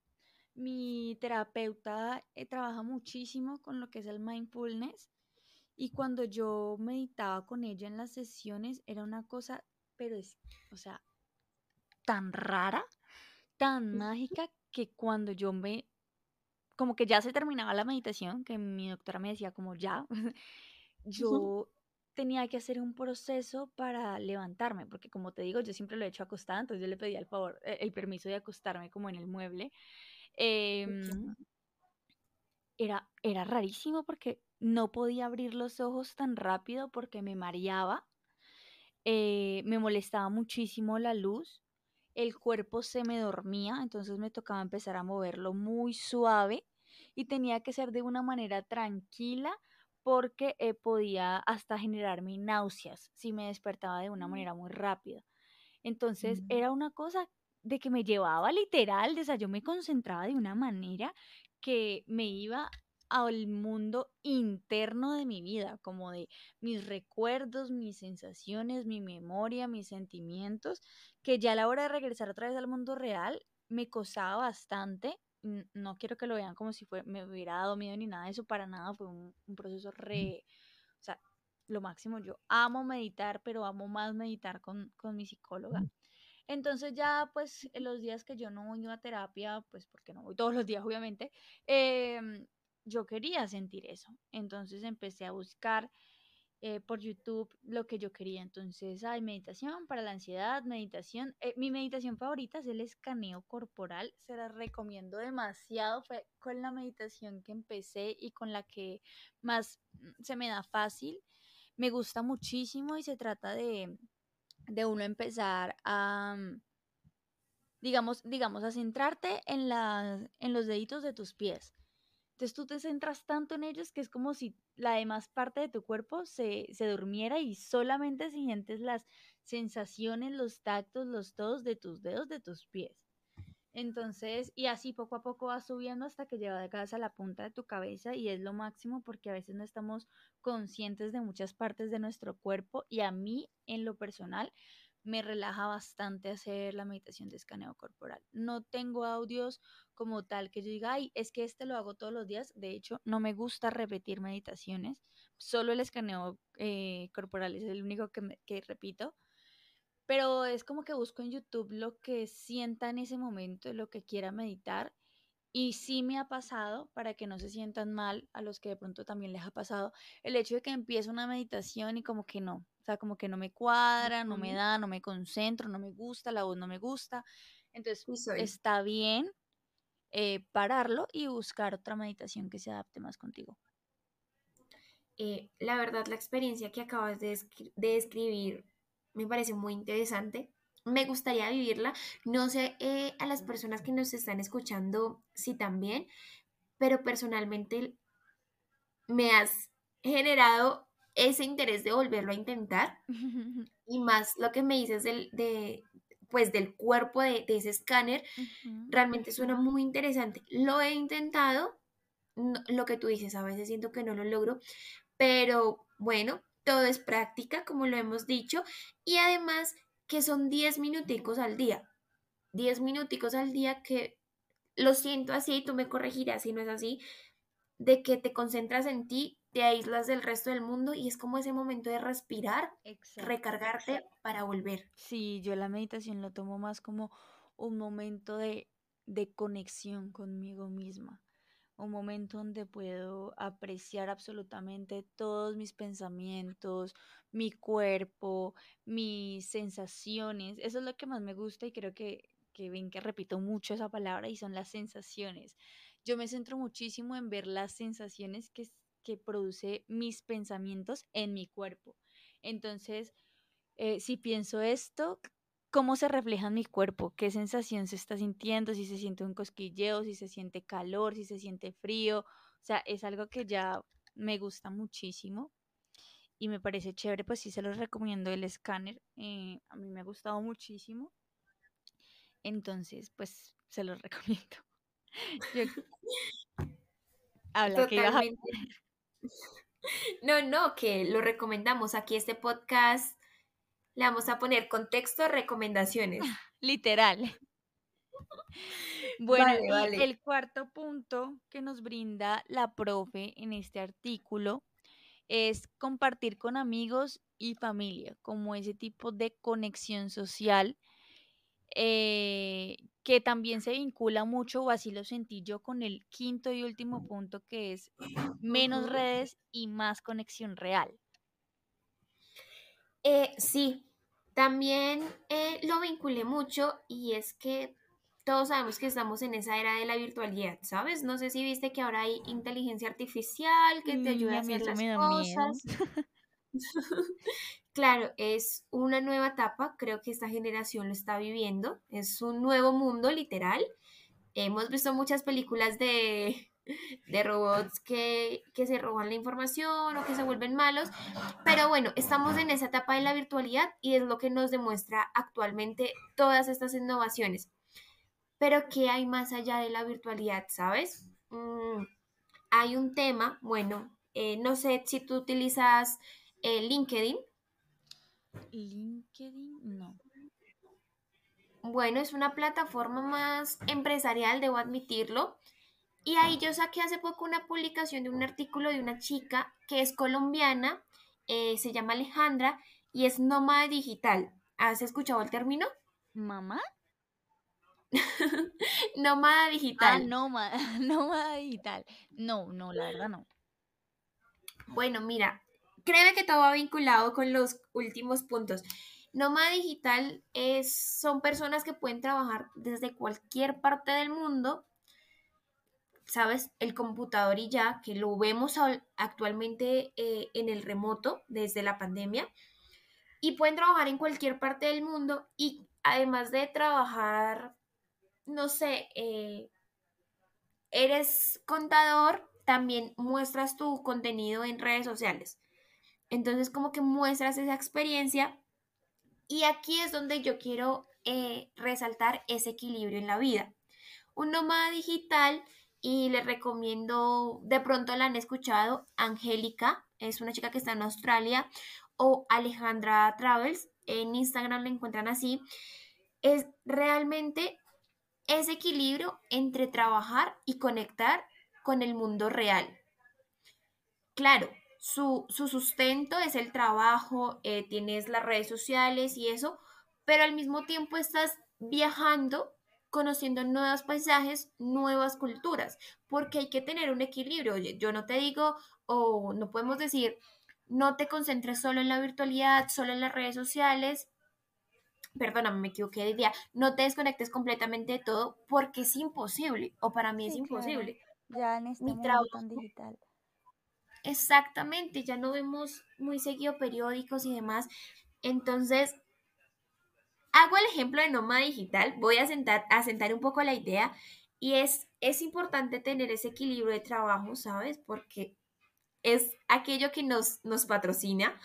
Mi terapeuta eh, trabaja muchísimo con lo que es el mindfulness y cuando yo meditaba con ella en las sesiones era una cosa, pero es, o sea, tan rara, tan mágica que cuando yo me, como que ya se terminaba la meditación, que mi doctora me decía como ya, yo tenía que hacer un proceso para levantarme, porque como te digo, yo siempre lo he hecho acostada, entonces yo le pedía el favor, eh, el permiso de acostarme como en el mueble. Em, era, era rarísimo porque no podía abrir los ojos tan rápido porque me mareaba, eh, me molestaba muchísimo la luz, el cuerpo se me dormía, entonces me tocaba empezar a moverlo muy suave y tenía que ser de una manera tranquila porque eh, podía hasta generarme náuseas si me despertaba de una manera muy rápida. Entonces Mm. era una cosa de que me llevaba literal, o sea, yo me concentraba de una manera que me iba al mundo interno de mi vida, como de mis recuerdos, mis sensaciones, mi memoria, mis sentimientos, que ya a la hora de regresar otra vez al mundo real me costaba bastante. No quiero que lo vean como si fue, me hubiera dado miedo ni nada de eso, para nada, fue un, un proceso re, o sea, lo máximo. Yo amo meditar, pero amo más meditar con, con mi psicóloga. Entonces ya pues en los días que yo no voy a terapia, pues porque no voy todos los días obviamente, em, yo quería sentir eso. Entonces empecé a buscar eh, por YouTube lo que yo quería. Entonces hay meditación para la ansiedad, meditación. eh, mi meditación favorita es el escaneo corporal, se la recomiendo demasiado. Fue con la meditación que empecé y con la que más mm, se me da fácil. Me gusta muchísimo y se trata de de uno empezar a, mm, digamos, digamos, a centrarte en en los deditos de tus pies. Entonces tú te centras tanto en ellos que es como si la demás parte de tu cuerpo se, se durmiera y solamente sientes las sensaciones, los tactos, los todos de tus dedos de tus pies. Entonces, y así poco a poco vas subiendo hasta que llegas a la punta de tu cabeza y es lo máximo porque a veces no estamos conscientes de muchas partes de nuestro cuerpo y a mí en lo personal me relaja bastante hacer la meditación de escaneo corporal. No tengo audios como tal que yo diga, ay, es que este lo hago todos los días. De hecho, no me gusta repetir meditaciones. Solo el escaneo eh, corporal es el único que, repito pero es como que busco en YouTube lo que sienta en ese momento, lo que quiera meditar. Y sí me ha pasado, para que no se sientan mal a los que de pronto también les ha pasado, el hecho de que empiezo una meditación y como que no, sea, como que no me cuadra, no me da, no me concentro, no me gusta, la voz no me gusta. Entonces, está bien eh, pararlo y buscar otra meditación que se adapte más contigo. Eh, la verdad, la experiencia que acabas de, describir me parece muy interesante. Me gustaría vivirla. No sé eh, a las personas que nos están escuchando si también, pero personalmente me has generado ese interés de volverlo a intentar. y más lo que me dices del, de, pues, del cuerpo de, ese escáner, realmente suena muy interesante. Lo he intentado, lo que tú dices, a veces siento que no lo logro, pero bueno, todo es práctica, como lo hemos dicho, y además que son 10 minuticos al día. 10 minuticos al día que lo siento así, tú me corregirás si no es así, de que te concentras en ti, te aíslas del resto del mundo y es como ese momento de respirar, recargarte para volver. Sí, yo la meditación lo tomo más como un momento de, de conexión conmigo misma un momento donde puedo apreciar absolutamente todos mis pensamientos, mi cuerpo, mis sensaciones. Eso es lo que más me gusta y creo que, que ven que repito mucho esa palabra y son las sensaciones. Yo me centro muchísimo en ver las sensaciones que, que produce mis pensamientos en mi cuerpo. Entonces, eh, si pienso esto, cómo se refleja en mi cuerpo, qué sensación se está sintiendo, si se siente un cosquilleo, si se siente calor, si se siente frío. O sea, es algo que ya me gusta muchísimo y me parece chévere, pues sí se los recomiendo el escáner. Eh, a mí me ha gustado muchísimo. Entonces, pues se los recomiendo. Habla que No, no, que lo recomendamos. Aquí este podcast le vamos a poner contexto, recomendaciones. Literal. Bueno, y el cuarto punto que nos brinda la profe en este artículo es compartir con amigos y familia, como ese tipo de conexión social eh, que también se vincula mucho, o así lo sentí yo, con el quinto y último punto, que es menos redes y más conexión real. Eh, sí, también eh, lo vinculé mucho y es que todos sabemos que estamos en esa era de la virtualidad, ¿sabes? No sé si viste que ahora hay inteligencia artificial que te ayuda a hacer las cosas. claro, es una nueva etapa, creo que esta generación lo está viviendo, es un nuevo mundo literal. Hemos visto muchas películas de de robots que, se roban la información o que se vuelven malos. Pero bueno, estamos en esa etapa de la virtualidad y es lo que nos demuestra actualmente todas estas innovaciones. Pero ¿qué hay más allá de la virtualidad, sabes? Mm, hay un tema, bueno, eh, no sé si tú utilizas eh, LinkedIn. LinkedIn, no. Bueno, es una plataforma más empresarial, debo admitirlo. Y ahí yo saqué hace poco una publicación de un artículo de una chica que es colombiana, eh, se llama Alejandra y es nómada digital. ¿Has escuchado el término? ¿Mamá? nómada digital. Ah, nómada, nómada digital. No, no, la verdad no. Bueno, mira, créeme que todo va vinculado con los últimos puntos. Nómada digital es, son personas que pueden trabajar desde cualquier parte del mundo ¿sabes? El computador y ya, que lo vemos actualmente eh, en el remoto desde la pandemia, y pueden trabajar en cualquier parte del mundo y además de trabajar, no sé, eh, eres contador, también muestras tu contenido en redes sociales. Entonces como que muestras esa experiencia y aquí es donde yo quiero eh, resaltar ese equilibrio en la vida. Un nómada digital y les recomiendo, de pronto la han escuchado, Angélica, es una chica que está en Australia, o Alejandra Travels, en Instagram la encuentran así. Es realmente ese equilibrio entre trabajar y conectar con el mundo real. Claro, su, sustento es el trabajo, eh, tienes las redes sociales y eso, pero al mismo tiempo estás viajando conociendo nuevos paisajes, nuevas culturas, porque hay que tener un equilibrio. Oye, yo no te digo, o no podemos decir, no te concentres solo en la virtualidad, solo en las redes sociales. Perdóname, me equivoqué de día. No te desconectes completamente de todo porque es imposible, o para mí es imposible. Ya en este mundo tan digital. Exactamente, ya no vemos muy seguido periódicos y demás. Entonces, hago el ejemplo de nómada digital, voy a sentar, a sentar un poco la idea y es, es importante tener ese equilibrio de trabajo, ¿sabes? Porque es aquello que nos, nos patrocina,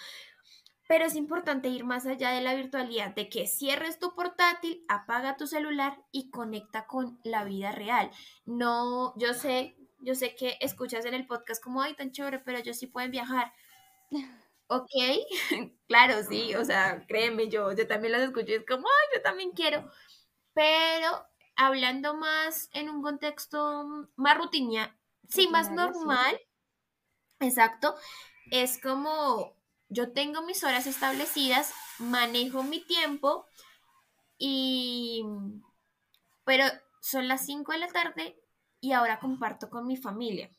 pero es importante ir más allá de la virtualidad, de que cierres tu portátil, apaga tu celular y conecta con la vida real. No, yo sé, yo sé que escuchas en el podcast como, ay, tan chévere, pero ellos sí pueden viajar. Ok, claro, sí, o sea, créeme, yo, yo también los escucho y es como, ay, yo también quiero. Pero hablando más en un contexto más rutinia, sí, más normal, exacto, es como yo tengo mis horas establecidas, manejo mi tiempo y... Pero son las 5 de la tarde y ahora comparto con mi familia.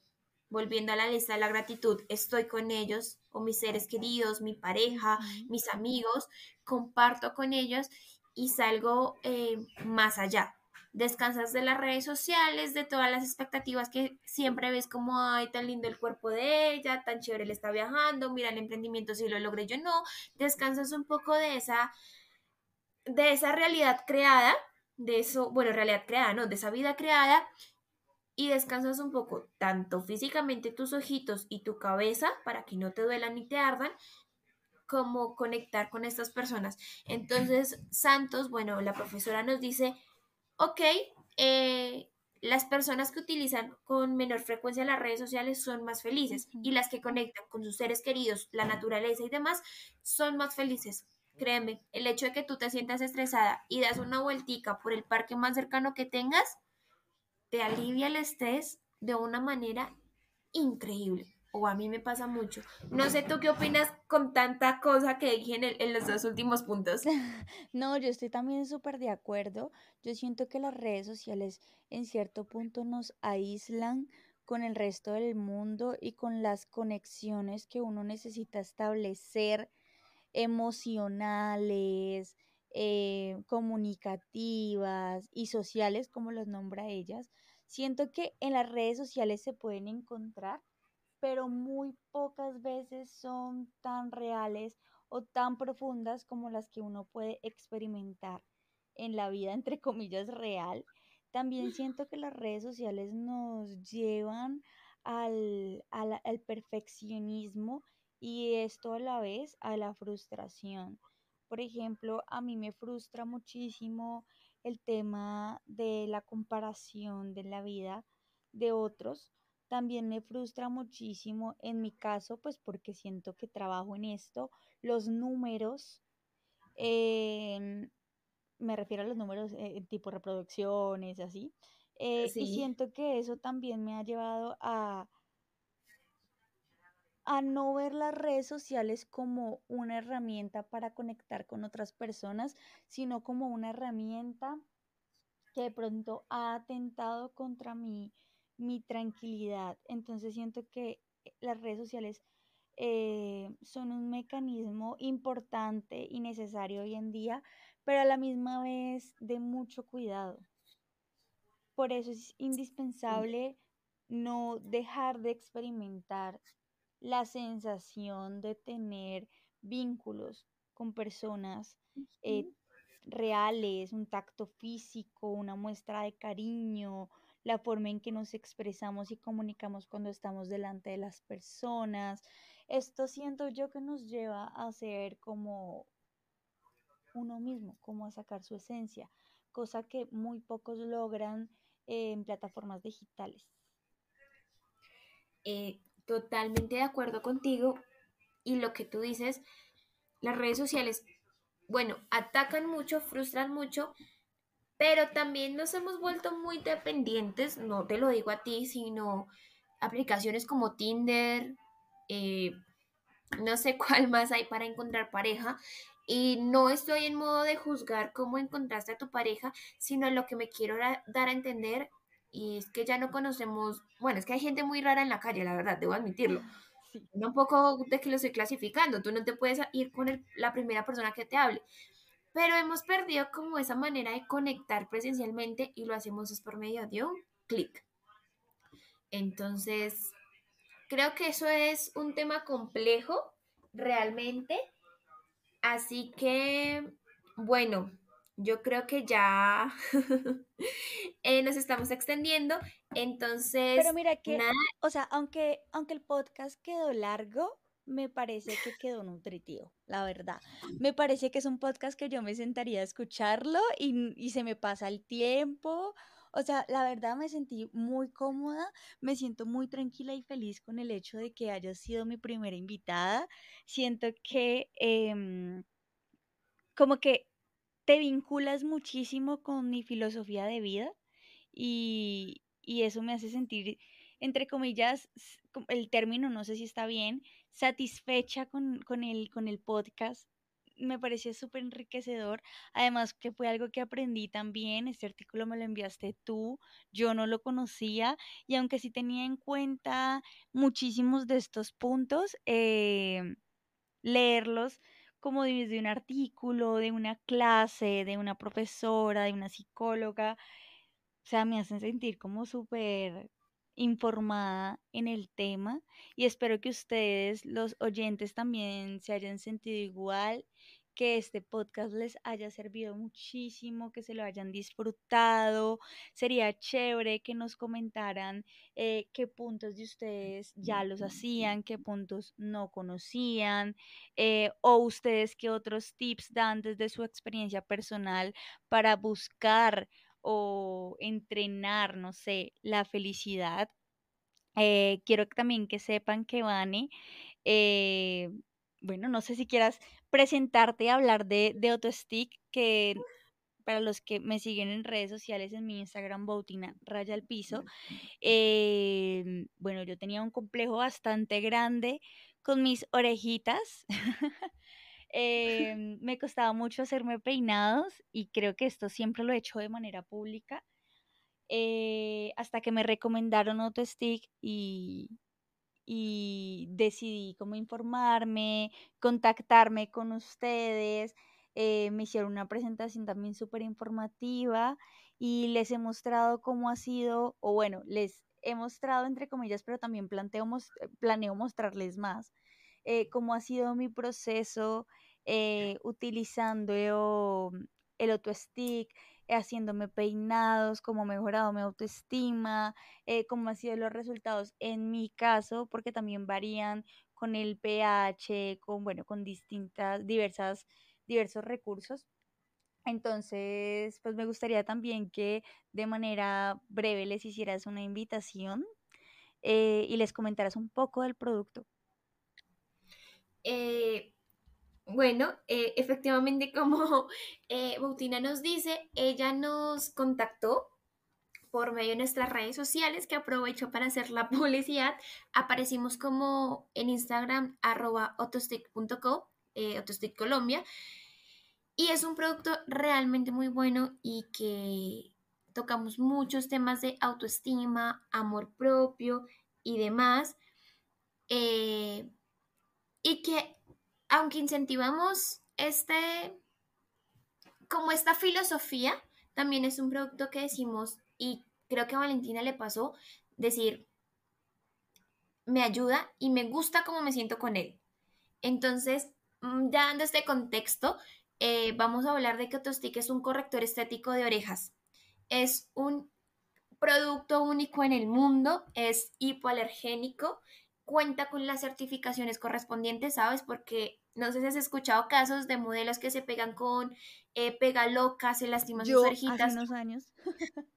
Volviendo a la lista de la gratitud, estoy con ellos, con mis seres queridos, mi pareja, mis amigos, comparto con ellos y salgo eh, más allá descansas de las redes sociales, de todas las expectativas que siempre ves como, ay, tan lindo el cuerpo de ella, tan chévere le está viajando, mira el emprendimiento si lo logré yo no, descansas un poco de esa, de esa realidad creada, de eso, bueno, realidad creada, no, de esa vida creada, y descansas un poco, tanto físicamente tus ojitos y tu cabeza, para que no te duelan ni te ardan, como conectar con estas personas. Entonces, Santos, bueno, la profesora nos dice, ok, eh, las personas que utilizan con menor frecuencia las redes sociales son más felices y las que conectan con sus seres queridos, la naturaleza y demás, son más felices. Créeme, el hecho de que tú te sientas estresada y das una vueltica por el parque más cercano que tengas, te alivia el estrés de una manera increíble o a mí me pasa mucho. No sé tú qué opinas con tanta cosa que dije en, los dos últimos puntos. No, yo estoy también súper de acuerdo. Yo siento que las redes sociales en cierto punto nos aíslan con el resto del mundo y con las conexiones que uno necesita establecer emocionales, eh, comunicativas y sociales, como los nombra ellas. Siento que en las redes sociales se pueden encontrar pero muy pocas veces son tan reales o tan profundas como las que uno puede experimentar en la vida, entre comillas, real. También siento que las redes sociales nos llevan al, al, perfeccionismo y esto a la vez a la frustración. Por ejemplo, a mí me frustra muchísimo el tema de la comparación de la vida de otros también me frustra muchísimo en mi caso, pues porque siento que trabajo en esto, los números, em, me refiero a los números eh, tipo reproducciones, así, eh, y siento que eso también me ha llevado a, a no ver las redes sociales como una herramienta para conectar con otras personas, sino como una herramienta que de pronto ha atentado contra mi mi tranquilidad. Entonces siento que eh, las redes sociales eh, son un mecanismo importante y necesario hoy en día, pero a la misma vez de mucho cuidado. Por eso es indispensable no dejar de experimentar la sensación de tener vínculos con personas eh, reales, un tacto físico, una muestra de cariño, la forma en que nos expresamos y comunicamos cuando estamos delante de las personas. Esto siento yo que nos lleva a ser como uno mismo, como a sacar su esencia, cosa que muy pocos logran en plataformas digitales. Eh, totalmente de acuerdo contigo y lo que tú dices, las redes sociales, bueno, atacan mucho, frustran mucho, pero también nos hemos vuelto muy dependientes, no te lo digo a ti, sino aplicaciones como Tinder, eh, no sé cuál más hay para encontrar pareja. Y no estoy en modo de juzgar cómo encontraste a tu pareja, sino lo que me quiero dar a entender y es que ya no conocemos, bueno, es que hay gente muy rara en la calle, la verdad, debo admitirlo. un poco de que lo estoy clasificando, tú no te puedes ir con la primera persona que te hable, pero hemos perdido como esa manera de conectar presencialmente y lo hacemos por medio de un clic. Entonces, creo que eso es un tema complejo realmente. Así que, bueno, yo creo que ya eh, nos estamos extendiendo. Entonces, Pero mira que, o sea, aunque, aunque el podcast quedó largo, me parece que quedó nutritivo, la verdad. Me parece que es un podcast que yo me sentaría a escucharlo y, y se me pasa el tiempo. O sea, la verdad me sentí muy cómoda, me siento muy tranquila y feliz con el hecho de que haya sido mi primera invitada. Siento que em, como que te vinculas muchísimo con mi filosofía de vida y, y eso me hace sentir, entre comillas, el término no sé si está bien, satisfecha con, con el, con el podcast. Me pareció súper enriquecedor. Además que fue algo que aprendí también. Este artículo me lo enviaste tú. Yo no lo conocía. Y aunque sí tenía en cuenta muchísimos de estos puntos, eh, leerlos como desde un artículo, de una clase, de una profesora, de una psicóloga, o sea, me hacen sentir como súper informada en el tema y espero que ustedes, los oyentes, también se hayan sentido igual, que este podcast les haya servido muchísimo, que se lo hayan disfrutado. Sería chévere que nos comentaran eh, qué puntos de ustedes ya los hacían, qué puntos no conocían, eh, o ustedes qué otros tips dan desde su experiencia personal para buscar o entrenar, no sé, la felicidad. Eh, quiero también que sepan que Vane, eh, bueno, no sé si quieras presentarte y hablar de, de AutoStick, que para los que me siguen en redes sociales, en mi Instagram, Bautina Raya al Piso, eh, bueno, yo tenía un complejo bastante grande con mis orejitas. Em, me costaba mucho hacerme peinados y creo que esto siempre lo he hecho de manera pública eh, hasta que me recomendaron AutoStick y, y decidí cómo informarme, contactarme con ustedes. eh, me hicieron una presentación también súper informativa y les he mostrado cómo ha sido, o bueno, les he mostrado entre comillas, pero también planteo planeo mostrarles más eh, cómo ha sido mi proceso eh, utilizando el, el AutoStick, eh, haciéndome peinados, cómo ha mejorado mi autoestima, eh, cómo han sido los resultados en mi caso, porque también varían con el pH, con, bueno, con distintas, diversas, diversos recursos. Entonces, pues me gustaría también que de manera breve les hicieras una invitación y les comentaras un poco del producto. Bueno, eh, efectivamente, como eh, Bautina nos dice, ella nos contactó por medio de nuestras redes sociales, que aprovecho para hacer la publicidad. Aparecimos como en Instagram, arroba autostick.co, eh, Colombia, y es un producto realmente muy bueno y que tocamos muchos temas de autoestima, amor propio y demás. eh, y que aunque incentivamos este, como esta filosofía, también es un producto que decimos, y creo que a Valentina le pasó, decir, me ayuda y me gusta cómo me siento con él. Entonces, mm, ya dando este contexto, eh, vamos a hablar de que Autostick es un corrector estético de orejas. Es un producto único en el mundo, es hipoalergénico, cuenta con las certificaciones correspondientes, ¿sabes? Porque no sé si has escuchado casos de modelos que se pegan con eh, pega loca, se lastiman sus hace orejitas. unos años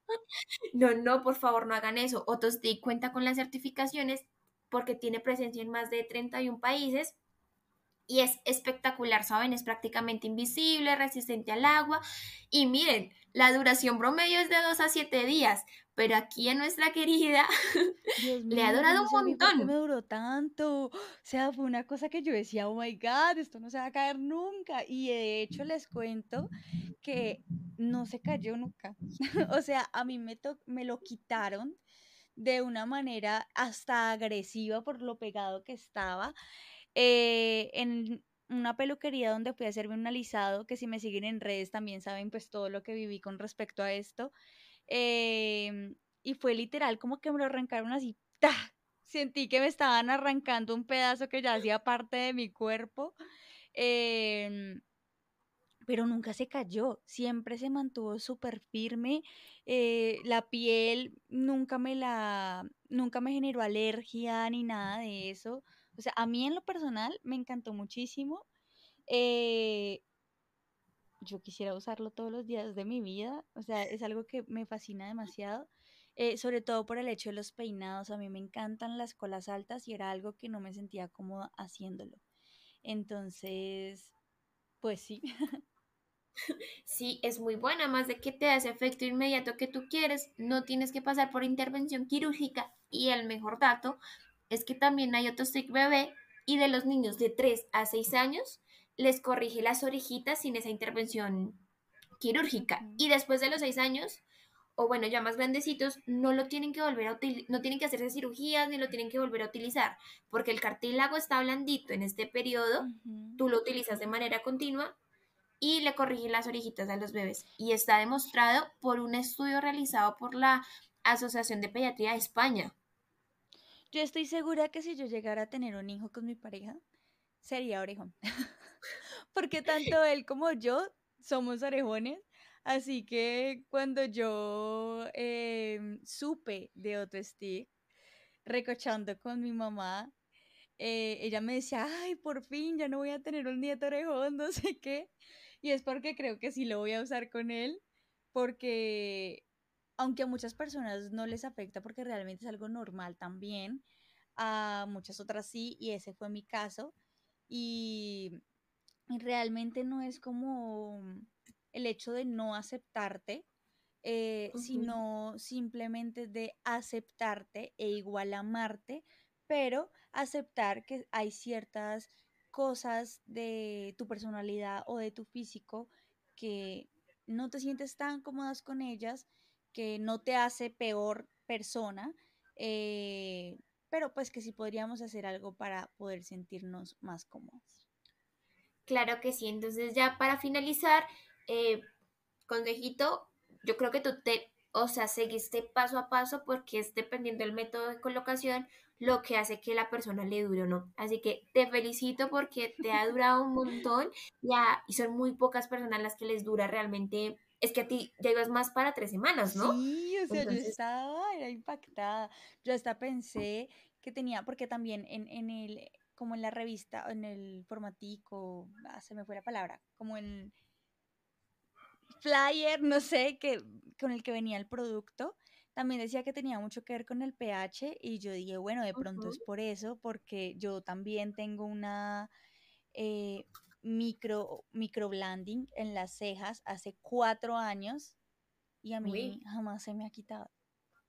No, no, por favor, no hagan eso. Autostick cuenta con las certificaciones porque tiene presencia en más de 31 países y es espectacular, ¿saben? Es prácticamente invisible, resistente al agua. Y miren, la duración promedio es de 2 a 7 días, pero aquí a nuestra querida Dios le ha mío, durado no un sabía por me montón. duró tanto. O sea, fue una cosa que yo decía, oh my God, esto no se va a caer nunca. Y de hecho les cuento que no se cayó nunca. O sea, a mí me, me lo quitaron de una manera hasta agresiva por lo pegado que estaba. eh, en una peluquería donde fui a hacerme un alisado, que si me siguen en redes también saben pues todo lo que viví con respecto a esto. em, y fue literal como que me lo arrancaron así, ¡ta! sentí que me estaban arrancando un pedazo que ya hacía parte de mi cuerpo. Em, pero nunca se cayó, siempre se mantuvo súper firme, eh, la piel nunca me la, nunca me generó alergia ni nada de eso. O sea, a mí en lo personal me encantó muchísimo. Eh, yo quisiera usarlo todos los días de mi vida, o sea, es algo que me fascina demasiado, eh, sobre todo por el hecho de los peinados, a mí me encantan las colas altas y era algo que no me sentía cómoda haciéndolo. Entonces, pues sí. Sí, es muy buena, más de que te hace efecto inmediato que tú quieres, no tienes que pasar por intervención quirúrgica y el mejor dato es que también hay otro stick bebé y de los niños de 3 a 6 años les corrige las orejitas sin esa intervención quirúrgica y después de los 6 años o bueno, ya más grandecitos, no lo tienen que volver a no tienen que hacerse cirugías ni lo tienen que volver a utilizar, porque el cartílago está blandito en este periodo, tú lo utilizas de manera continua y le corrige las orejitas a los bebés. Y está demostrado por un estudio realizado por la Asociación de Pediatría de España. Yo estoy segura que si yo llegara a tener un hijo con mi pareja, sería orejón. porque tanto él como yo somos orejones Así que cuando yo em, supe de otro stick, recochando con mi mamá, eh, ella me decía, ay, por fin, ya no voy a tener un nieto orejón, no sé qué. Y es porque creo que sí lo voy a usar con él, porque aunque a muchas personas no les afecta porque realmente es algo normal también, a muchas otras sí, y ese fue mi caso. Y realmente no es como el hecho de no aceptarte, eh, sino simplemente de aceptarte e igual amarte, pero aceptar que hay ciertas cosas de tu personalidad o de tu físico que no te sientes tan cómodas con ellas, que no te hace peor persona, eh, pero pues que sí podríamos hacer algo para poder sentirnos más cómodos. Claro que sí, entonces ya para finalizar, eh, consejito, yo creo que tú te, o sea, seguiste paso a paso porque es dependiendo del método de colocación lo que hace que la persona le dure o no. Así que te felicito porque te ha durado un montón ya, y son muy pocas personas las que les dura realmente. Es que a ti llegas más para tres semanas, ¿no? Sí, o sea, yo estaba era impactada. Yo hasta pensé que tenía, porque también en, en el, como en la revista, en el formatico, ah, se me fue la palabra, como en flyer, no sé, que, con el que venía el producto, también decía que tenía mucho que ver con el pH y yo dije, bueno, de pronto es por eso, porque yo también tengo una eh, micro, microblending en las cejas hace cuatro años y a mí jamás se me ha quitado.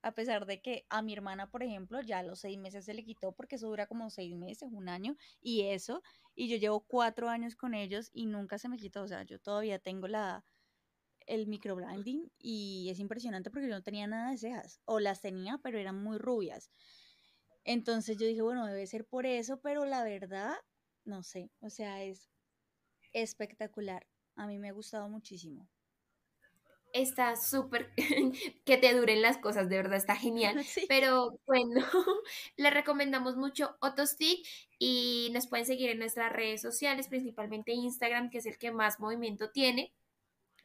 A pesar de que a mi hermana, por ejemplo, ya a los seis meses se le quitó porque eso dura como seis meses, un año y eso. Y yo llevo cuatro años con ellos y nunca se me quitó. O sea, yo todavía tengo la, el microblending y es impresionante porque yo no tenía nada de cejas, o las tenía, pero eran muy rubias. Entonces yo dije, bueno, debe ser por eso, pero la verdad, no sé, o sea, es espectacular. A mí me ha gustado muchísimo. Está súper que te duren las cosas, de verdad, está genial. Pero bueno, le recomendamos mucho Otostick y nos pueden seguir en nuestras redes sociales, principalmente Instagram, que es el que más movimiento tiene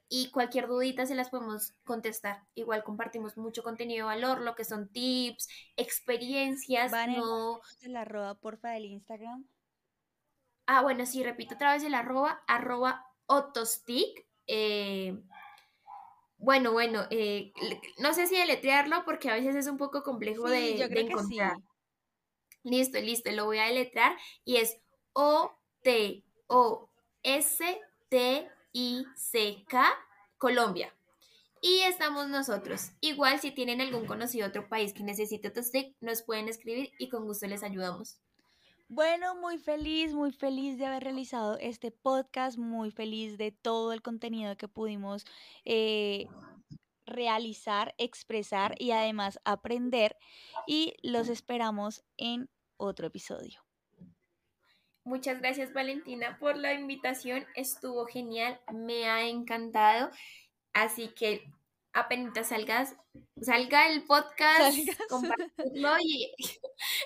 y cualquier dudita se las podemos contestar. Igual compartimos mucho contenido de valor, lo que son tips, experiencias. Van no... el arroba, porfa, del Instagram. Ah, bueno, sí, repito otra vez el arroba, arroba otostick. Eh, bueno, bueno, eh, no sé si deletrearlo porque a veces es un poco complejo de, encontrar. Listo, listo, lo voy a deletrear y es O-T-O-S-T ICK Colombia. Y estamos nosotros. Igual si tienen algún conocido otro país que necesite stick, nos pueden escribir y con gusto les ayudamos. Bueno, muy feliz, muy feliz de haber realizado este podcast, muy feliz de todo el contenido que pudimos eh, realizar, expresar y además aprender. Y los esperamos en otro episodio. Muchas gracias Valentina por la invitación, estuvo genial, me ha encantado, así que apenas salgas, salga el podcast, compartirlo y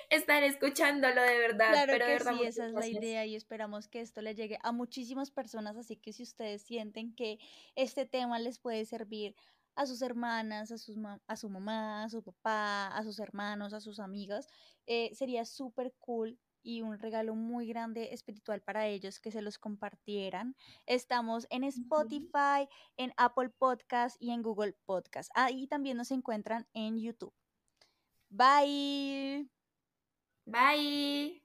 estar escuchándolo de verdad. Claro pero que de verdad, sí, esa es la idea y esperamos que esto le llegue a muchísimas personas, así que si ustedes sienten que este tema les puede servir a sus hermanas, a, sus a su mamá, a su papá, a sus hermanos, a sus amigas, eh, sería súper cool y un regalo muy grande espiritual para ellos que se los compartieran. Estamos en Spotify, en Apple Podcast y en Google Podcast. Ahí también nos encuentran en YouTube. Bye. Bye.